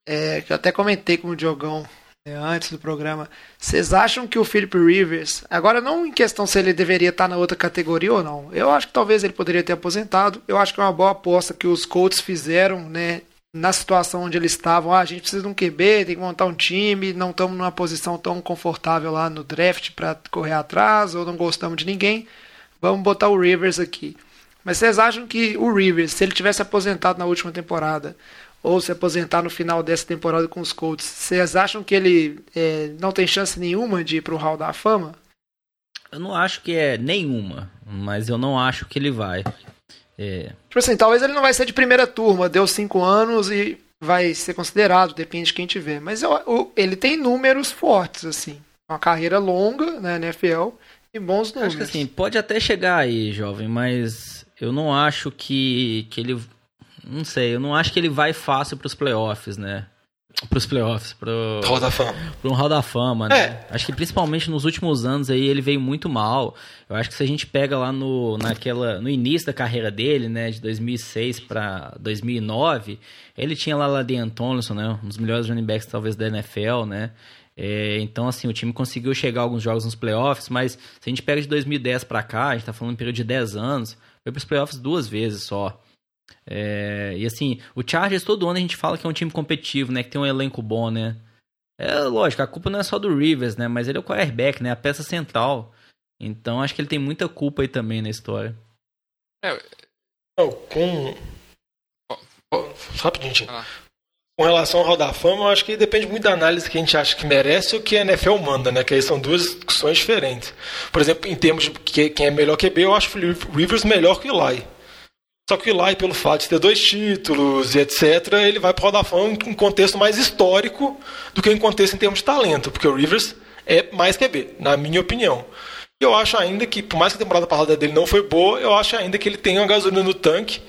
É, que eu até comentei com o Diogão é, antes do programa. Vocês acham que o Philip Rivers, agora não em questão se ele deveria estar na outra categoria ou não, eu acho que talvez ele poderia ter aposentado. Eu acho que é uma boa aposta que os Colts fizeram, né? Na situação onde eles estavam, ah, a gente precisa de um QB, tem que montar um time, não estamos numa posição tão confortável lá no draft para correr atrás, ou não gostamos de ninguém, vamos botar o Rivers aqui. Mas vocês acham que o Rivers, se ele tivesse aposentado na última temporada, ou se aposentar no final dessa temporada com os Colts, vocês acham que ele é, não tem chance nenhuma de ir para o Hall da Fama? Eu não acho que é nenhuma, mas eu não acho que ele vai. É... Tipo assim, talvez ele não vai ser de primeira turma, deu cinco anos e vai ser considerado, depende de quem tiver. Mas eu, eu, ele tem números fortes, assim. Uma carreira longa na NFL e bons números. Acho que assim, pode até chegar aí, jovem, mas eu não acho que, que ele não sei, eu não acho que ele vai fácil pros playoffs, né? Pros playoffs, pro. Hall da Fama. Pro um Hall da Fama, né? É. Acho que principalmente nos últimos anos aí ele veio muito mal. Eu acho que se a gente pega lá no, naquela, no início da carreira dele, né? De 2006 para 2009, ele tinha lá lá de Tomlinson, né? Um dos melhores running backs talvez da NFL, né? É, então, assim, o time conseguiu chegar a alguns jogos nos playoffs, mas se a gente pega de 2010 para cá, a gente tá falando um período de 10 anos, foi pros playoffs duas vezes só. É, e assim, o Chargers todo ano a gente fala que é um time competitivo, né? Que tem um elenco bom, né? É lógico, a culpa não é só do Rivers, né? Mas ele é o quarterback, né? A peça central. Então acho que ele tem muita culpa aí também na história. É, com. Rapidinho, ah. Com relação ao Hall da Fama, eu acho que depende muito da análise que a gente acha que merece ou que a NFL manda, né? Que aí são duas discussões diferentes. Por exemplo, em termos de quem é melhor QB, eu acho o Rivers melhor que o Eli. Só que o Eli, pelo fato de ter dois títulos e etc., ele vai para o Hall Fama em um contexto mais histórico do que em contexto em termos de talento, porque o Rivers é mais QB, na minha opinião. E eu acho ainda que, por mais que a temporada passada dele não foi boa, eu acho ainda que ele tem uma gasolina no tanque.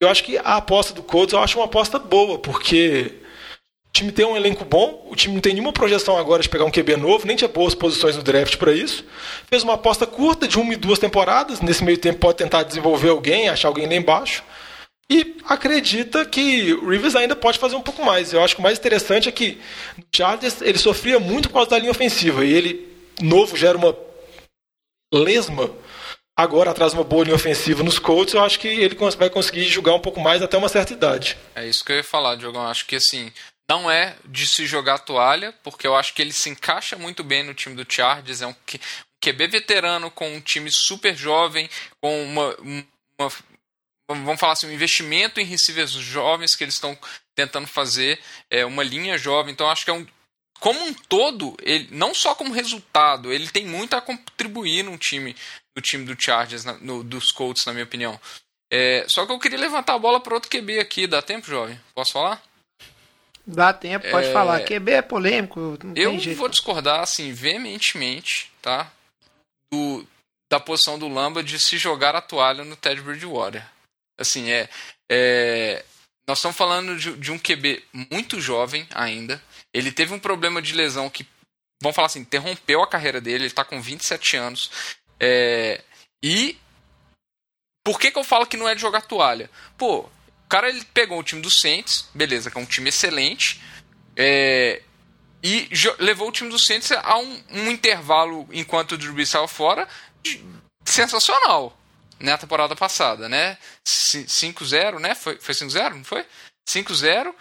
Eu acho que a aposta do Colts eu acho uma aposta boa, porque o time tem um elenco bom, o time não tem nenhuma projeção agora de pegar um QB novo, nem tinha boas posições no draft para isso. Fez uma aposta curta de uma e duas temporadas, nesse meio tempo pode tentar desenvolver alguém, achar alguém lá embaixo. E acredita que o Rivers ainda pode fazer um pouco mais. Eu acho que o mais interessante é que no Chargers ele sofria muito por causa da linha ofensiva, e ele, novo, gera uma lesma. Agora, atrás uma boa linha ofensiva nos Colts, eu acho que ele vai conseguir jogar um pouco mais até uma certa idade. É isso que eu ia falar, Diogão. Acho que assim, não é de se jogar toalha, porque eu acho que ele se encaixa muito bem no time do Chargers. É um QB veterano com um time super jovem, com uma, uma vamos falar assim, um investimento em receivers jovens que eles estão tentando fazer, é uma linha jovem. Então acho que é um como um todo, ele não só como resultado, ele tem muito a contribuir no time do time do Chargers, no, dos Colts, na minha opinião. É, só que eu queria levantar a bola para outro QB aqui, dá tempo, jovem? Posso falar? Dá tempo, pode é... falar. QB é polêmico. eu jeito. vou discordar, assim, veementemente, tá? Do, da posição do Lamba de se jogar a toalha no Ted Bridgewater. Assim, é. é nós estamos falando de, de um QB muito jovem ainda. Ele teve um problema de lesão que, vamos falar assim, interrompeu a carreira dele. Ele está com 27 anos. É, e por que, que eu falo que não é de jogar toalha? Pô, cara ele pegou o time do Saints, beleza, que é um time excelente, é, e levou o time do Saints a um, um intervalo enquanto o Drew Brees estava fora de, sensacional na temporada passada, né? 5-0, né? Foi, foi 5-0, não foi? 5-0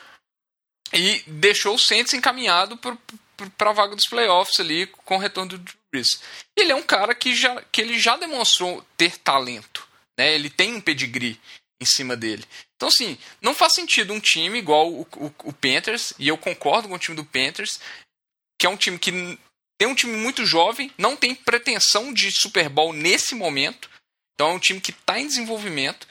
e deixou o Saints encaminhado para a vaga dos playoffs ali com o retorno do Drew Brees. Ele é um cara que, já, que ele já demonstrou ter talento, né? Ele tem um pedigree em cima dele. Então, assim, não faz sentido um time igual o, o, o Panthers, e eu concordo com o time do Panthers, que é um time que tem um time muito jovem, não tem pretensão de Super Bowl nesse momento, então é um time que está em desenvolvimento.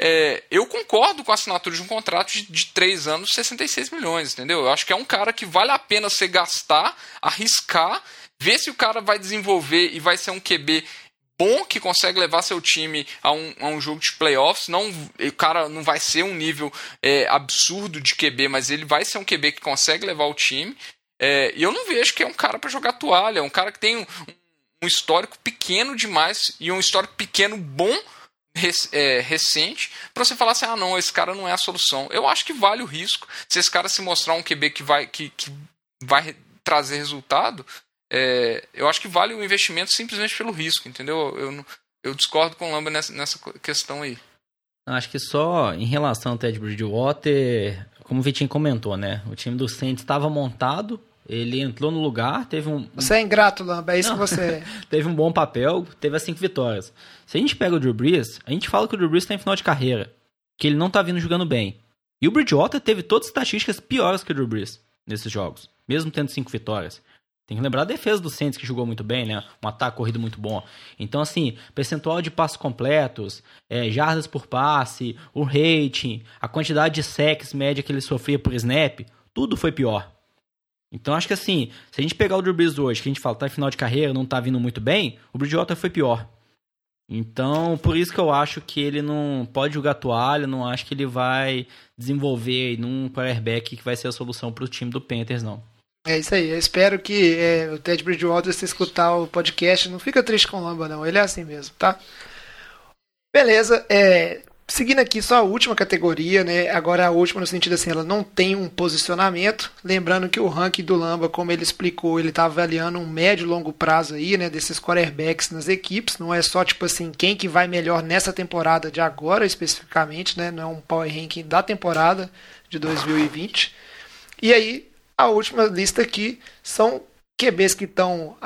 É, eu concordo com a assinatura de um contrato de, de 3 anos, 66 milhões, entendeu? Eu acho que é um cara que vale a pena você gastar, arriscar, ver se o cara vai desenvolver e vai ser um QB bom que consegue levar seu time a um, a um jogo de playoffs. Não, o cara não vai ser um nível é, absurdo de QB, mas ele vai ser um QB que consegue levar o time. É, e eu não vejo que é um cara para jogar toalha, é um cara que tem um, um histórico pequeno demais e um histórico pequeno bom é, recente para você falar assim, ah não, esse cara não é a solução. Eu acho que vale o risco. Se esse cara se mostrar um QB que vai, que, que vai trazer resultado, é, eu acho que vale o investimento simplesmente pelo risco, entendeu? Eu, eu discordo com o Lamba nessa, nessa questão aí. Acho que só em relação ao Ted Bridgewater, como o Vitinho comentou, né? O time do Saints estava montado, ele entrou no lugar, teve um. Você é ingrato, Lamba, é isso Não. que você é. teve um bom papel, teve as cinco vitórias. Se a gente pega o Drew Brees, a gente fala que o Drew Brees está em final de carreira, que ele não está vindo jogando bem. E o Bridgewater teve todas as estatísticas piores que o Drew Brees nesses jogos, mesmo tendo cinco vitórias. Tem que lembrar a defesa do Saints que jogou muito bem, né? Um ataque corrido muito bom. Então, assim, percentual de passos completos, é, jardas por passe, o rating, a quantidade de sacks média que ele sofria por snap, tudo foi pior. Então acho que assim, se a gente pegar o Drew Brees hoje, que a gente fala, tá em final de carreira, não tá vindo muito bem, o Bridgewater foi pior. Então, por isso que eu acho que ele não pode jogar toalha, não acho que ele vai desenvolver num quarterback que vai ser a solução para o time do Panthers, não. É isso aí, eu espero que é, o Ted Bridgewater, se escutar o podcast, não fica triste com o Lamba, não, ele é assim mesmo, tá? Beleza, é, Seguindo aqui só a última categoria, né? Agora a última no sentido assim, ela não tem um posicionamento. Lembrando que o ranking do Lamba, como ele explicou, ele está avaliando um médio e longo prazo aí, né? Desses quarterbacks nas equipes. Não é só tipo assim, quem que vai melhor nessa temporada de agora especificamente, né? Não é um power ranking da temporada de 2020. E aí, a última lista aqui são QBs que estão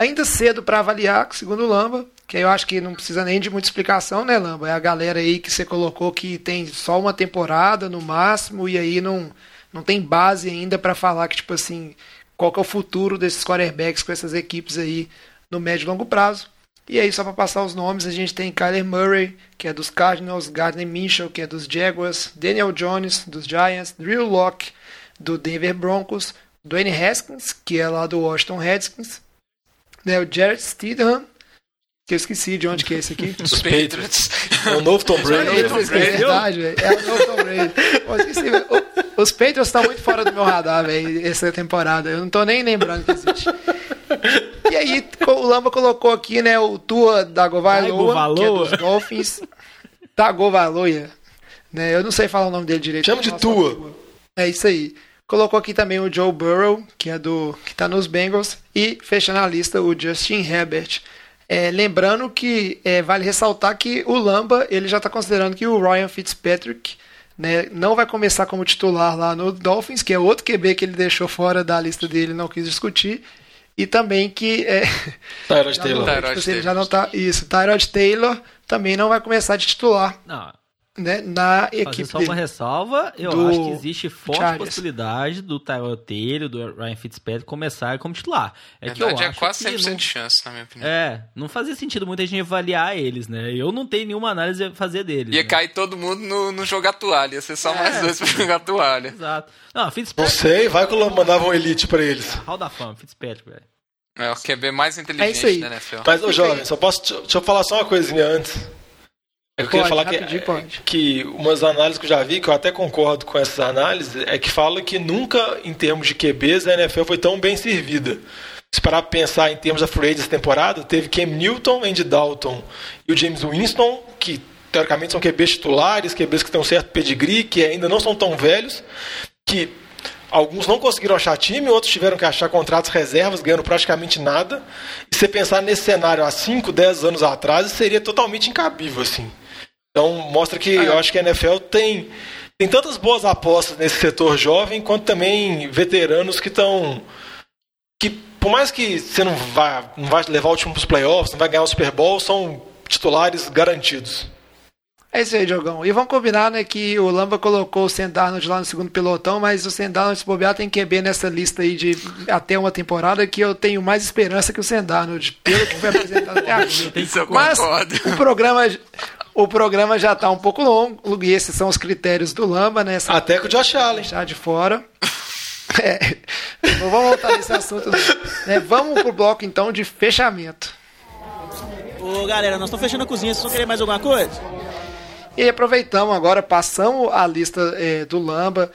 ainda cedo para avaliar, segundo o Lamba, que eu acho que não precisa nem de muita explicação, né, Lamba? É a galera aí que você colocou que tem só uma temporada no máximo e aí não, não tem base ainda para falar que, tipo assim, qual que é o futuro desses quarterbacks com essas equipes aí no médio e longo prazo. E aí, só para passar os nomes, a gente tem Kyler Murray, que é dos Cardinals, Gardner Minshew, que é dos Jaguars, Daniel Jones, dos Giants, Drew Locke, do Denver Broncos, Dwayne Haskins, que é lá do Washington Redskins, né, o Jared Stidham, que eu esqueci de onde que é esse aqui. Os Patriots. É o novo Tom Brady. É, Tom Brady. é verdade, velho. É o novo Tom Brady. Pô, esqueci, Os Patriots estão muito fora do meu radar, velho, essa temporada. Eu não tô nem lembrando que existe. E aí, o Lamba colocou aqui, né, o Tua Dagovailoa, que é dos Dolphins. Dagovailoa. Né, eu não sei falar o nome dele direito. Chama de Tua. É isso aí. Colocou aqui também o Joe Burrow, que é do que tá nos Bengals. E, fechando a lista, o Justin Herbert. É, lembrando que é, vale ressaltar que o Lamba ele já está considerando que o Ryan Fitzpatrick né, não vai começar como titular lá no Dolphins, que é outro QB que ele deixou fora da lista dele, não quis discutir. E também que. É, Tyrod Taylor. Não, tipo, assim, já não tá, isso, Tyrod Taylor também não vai começar de titular. Não, né, na equipe. Fazer só uma ressalva, eu acho que existe forte Chargers. possibilidade do Taylor, do Ryan Fitzpatrick começar como titular. É Verdade, que eu é acho quase 100% não... de chance, na minha opinião. É, não fazia sentido muita gente avaliar eles, né? Eu não tenho nenhuma análise a fazer deles. Ia né? cair todo mundo no, no jogar toalha, ia ser só é, mais dois pra jogar toalha. Exato. Não, Fitzpatrick. Não sei, vai que o mandava um elite pra eles. Hall da fama, Fitzpatrick, velho. É o QB mais inteligente, é isso aí. né, NFL? Mas, ô jovem, só posso. Deixa eu falar só uma coisinha antes. É eu queria falar que, pode. que umas análises que eu já vi, que eu até concordo com essas análises, é que fala que nunca, em termos de QBs, a NFL foi tão bem servida. se parar para pensar em termos da free dessa temporada, teve Cam Newton, Andy Dalton e o James Winston, que teoricamente são QBs titulares, QBs que têm um certo pedigree, que ainda não são tão velhos, que alguns não conseguiram achar time, outros tiveram que achar contratos reservas, ganhando praticamente nada. E você pensar nesse cenário há 5, 10 anos atrás, seria totalmente incabível, assim. Então mostra que eu acho que a NFL tem, tem tantas boas apostas nesse setor jovem, quanto também veteranos que estão. que por mais que você não vá, não vai levar o time para os playoffs, não vai ganhar o Super Bowl, são titulares garantidos. É isso aí, Diogão. E vamos combinar, né, que o Lamba colocou o Sendarnold lá no segundo pelotão, mas o Sendarnold, se bobear, tem QB nessa lista aí de até uma temporada que eu tenho mais esperança que o Sendarnold, pelo que foi apresentado até agora. Isso eu Mas concordo. o programa, o programa já está um pouco longo, e esses são os critérios do Lamba, né? Essa Até com o Josh Allen. deixar de fora. É, vamos voltar nesse assunto. não. Né, vamos pro bloco, então, de fechamento. Ô, galera, nós estamos fechando a cozinha. Vocês vão querer mais alguma coisa? E aproveitamos agora, passamos a lista é, do Lamba.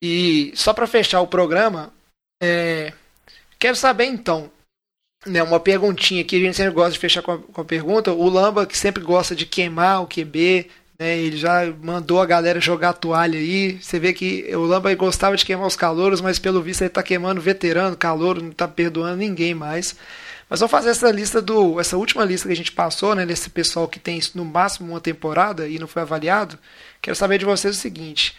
E só para fechar o programa, é, quero saber então, né, uma perguntinha que a gente sempre gosta de fechar com a, com a pergunta. O Lamba, que sempre gosta de queimar o QB, né, ele já mandou a galera jogar a toalha aí. Você vê que o Lamba gostava de queimar os calouros, mas pelo visto ele está queimando veterano, calouro, não está perdoando ninguém mais. Mas vamos fazer essa lista do. Essa última lista que a gente passou, né? Desse pessoal que tem no máximo uma temporada e não foi avaliado. Quero saber de vocês o seguinte: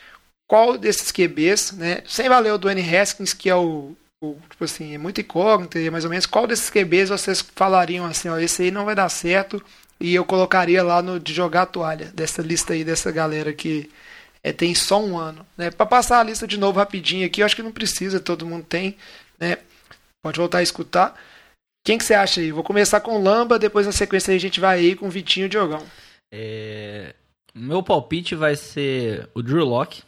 qual desses QBs, né? Sem valer o Dwayne Haskins, que é o. o, tipo assim, é muito incógnito, e mais ou menos, qual desses QBs vocês falariam assim, ó, esse aí não vai dar certo, e eu colocaria lá no de jogar a toalha, dessa lista aí, dessa galera que é, tem só um ano. Né? Para passar a lista de novo rapidinho aqui, eu acho que não precisa, todo mundo tem. Né? Pode voltar a escutar. Quem que você acha aí? Vou começar com o Lamba, depois na sequência aí a gente vai aí com o Vitinho e o Diogão. É, Meu palpite vai ser o Drew Locke.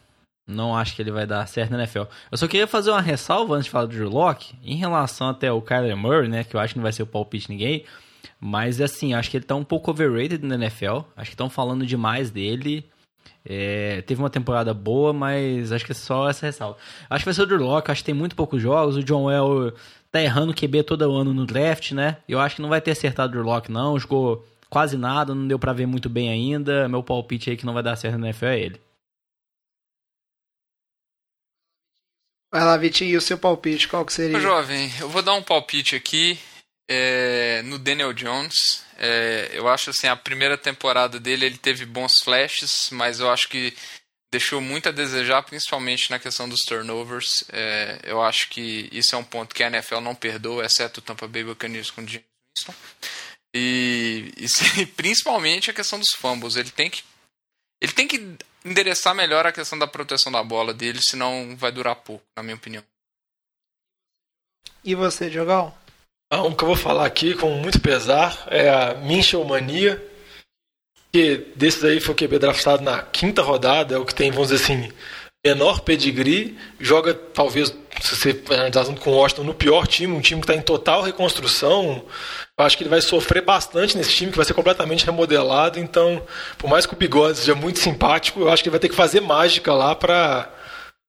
Não acho que ele vai dar certo na NFL. Eu só queria fazer uma ressalva antes de falar do Drew Locke, em relação até o Kyler Murray, né? Que eu acho que não vai ser o palpite de ninguém. Mas assim, acho que ele tá um pouco overrated na NFL. Acho que estão falando demais dele. É, teve uma temporada boa, mas acho que é só essa ressalva. Acho que vai ser o Drew Locke, acho que tem muito poucos jogos. O John Well tá errando QB todo ano no draft, né? Eu acho que não vai ter acertado o Drew Locke, não. Jogou quase nada, não deu pra ver muito bem ainda. Meu palpite aí que não vai dar certo na NFL é ele. Vai lá, Vitinho, e o seu palpite, qual que seria? Jovem, eu vou dar um palpite aqui é, no Daniel Jones. É, eu acho assim, a primeira temporada dele ele teve bons flashes, mas eu acho que deixou muito a desejar, principalmente na questão dos turnovers. É, eu acho que isso é um ponto que a NFL não perdoa, exceto o Tampa Bay Buccaneers com o James Winston. E, e principalmente a questão dos fumbles. Ele tem que ele tem que endereçar melhor a questão da proteção da bola dele, senão vai durar pouco, na minha opinião. E você, Diogão? Ah, Um que eu vou falar aqui com muito pesar é a Minchel Mania, que desses aí foi o QB draftado na quinta rodada, é o que tem, vamos dizer assim, menor pedigree, joga talvez, se você analisar com o Washington, no pior time, um time que está em total reconstrução. Eu acho que ele vai sofrer bastante nesse time, que vai ser completamente remodelado, então, por mais que o Bigode seja muito simpático, eu acho que ele vai ter que fazer mágica lá para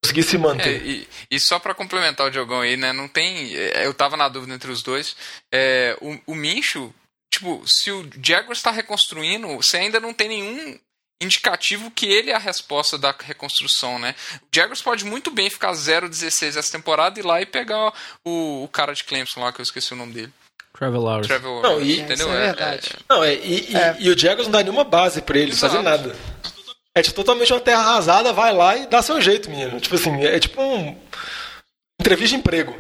conseguir se É, manter. e, e só pra complementar o Diogão aí, né? Não tem. é, Eu tava na dúvida entre os dois. É, o, o Mincho, tipo, se o Jaguars está reconstruindo, você ainda não tem nenhum indicativo que ele é a resposta da reconstrução, né? O Jaguars pode muito bem ficar 0-16 essa temporada e ir lá e pegar o, o cara de Clemson lá, que eu esqueci o nome dele. Trevor Lawrence. Trevor, Não, e- entendeu? Isso é verdade. Não, é, e, e- É. e o Jaguars não dá nenhuma base pra ele Exato. fazer nada. É tipo, totalmente uma terra arrasada, vai lá e dá seu jeito, menino. Tipo assim, é tipo um. Entrevista de emprego.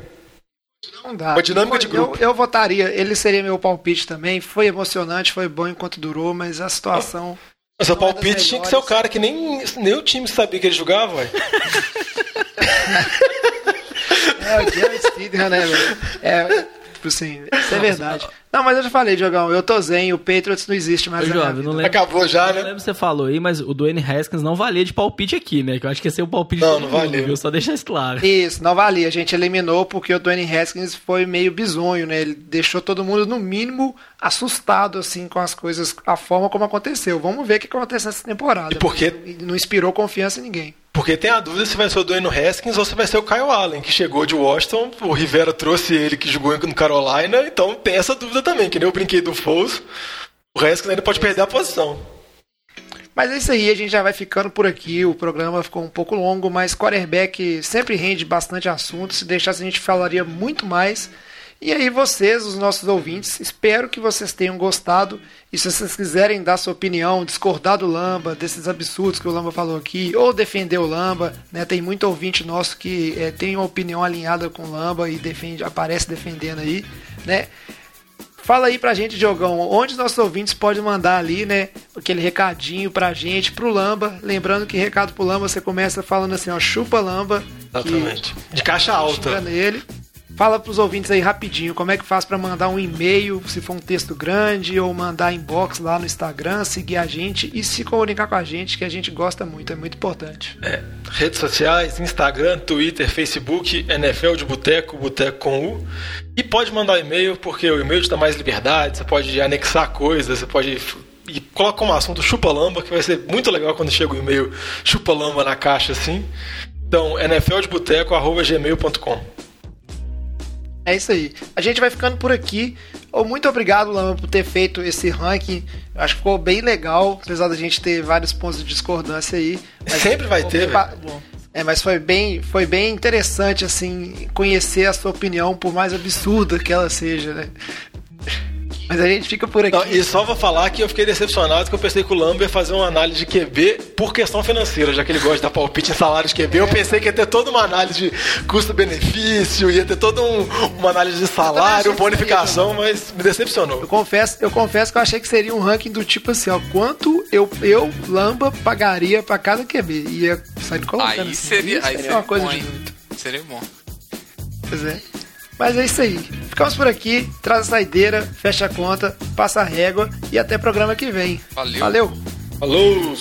Não dá. Uma dinâmica de Eu- grupo. Eu, votaria, ele seria meu palpite também. Foi emocionante, foi bom enquanto durou, mas a situação. O é das palpite tinha que ser o cara que nem, nem o time sabia que ele jogava, ué. É, o Jerry Stidham, né, velho? É, tipo assim, isso é verdade. Não, mas eu já falei, Diogão, eu tô zen, o Patriots não existe mais minha jovem, não lembro, Acabou já, não né? lembro se você falou aí, mas o Dwayne Haskins não valia de palpite aqui, né? Que eu acho que ia ser o palpite Não, não valia. viu? Só deixar isso claro. Isso, não valia. A gente eliminou porque o Dwayne Haskins foi meio bizonho, né? Ele deixou todo mundo, no mínimo, assustado, assim, com as coisas, a forma como aconteceu. Vamos ver o que acontece nessa temporada. E por quê? Não inspirou confiança em ninguém. Porque tem a dúvida se vai ser o Dwayne Haskins ou se vai ser o Kyle Allen, que chegou de Washington, o Rivera trouxe ele que jogou no Carolina, então tem essa dúvida também, que nem eu brinquei do Foles, o Haskins ainda pode perder a posição. Mas é isso aí, a gente já vai ficando por aqui. O programa ficou um pouco longo, mas quarterback sempre rende bastante assunto. Se deixasse, a gente falaria muito mais. E aí, vocês, os nossos ouvintes, espero que vocês tenham gostado. E se vocês quiserem dar sua opinião, discordar do Lamba, desses absurdos que o Lamba falou aqui, ou defender o Lamba, né? Tem muito ouvinte nosso que é, tem uma opinião alinhada com o Lamba e defende, aparece defendendo aí, né? Fala aí pra gente, Diogão, onde os nossos ouvintes podem mandar ali, né, aquele recadinho pra gente, pro Lamba. Lembrando que recado pro Lamba você começa falando assim, ó, chupa Lamba. Exatamente. De caixa alta. Nele. Fala para os ouvintes aí rapidinho como é que faz para mandar um e-mail, se for um texto grande, ou mandar inbox lá no Instagram, seguir a gente e se comunicar com a gente, que a gente gosta muito, é muito importante. É, redes sociais, Instagram, Twitter, Facebook, NFL de Boteco, Boteco com U. E pode mandar e-mail, porque o e-mail te dá mais liberdade, você pode anexar coisas, você pode e coloca como assunto chupa-lamba, que vai ser muito legal quando chega o e-mail chupa-lamba na caixa assim. Então, nfldeboteco.gmail.com é isso aí. A gente vai ficando por aqui. Muito obrigado, Lama, por ter feito esse ranking. Acho que ficou bem legal, apesar da gente ter vários pontos de discordância aí. Sempre vai ter. É, mas foi bem, foi bem interessante assim conhecer a sua opinião, por mais absurda que ela seja, né? Mas a gente fica por aqui. Não, e só vou falar que eu fiquei decepcionado que eu pensei que o Lambert ia fazer uma análise de QB por questão financeira, já que ele gosta de dar palpite em salário de QB. Eu pensei que ia ter toda uma análise de custo-benefício, ia ter toda um, uma análise de salário, bonificação, mas me decepcionou. Eu confesso, eu confesso que eu achei que seria um ranking do tipo assim, ó, quanto eu, eu Lamba, pagaria para cada QB. Ia sair colocando aí assim. Seria, aí seria uma coisa bom, de muito. Seria bom. Pois é. Mas é isso aí. Ficamos por aqui. Traz a saideira, fecha a conta, passa a régua e até programa que vem. Valeu. Valeu. Falou.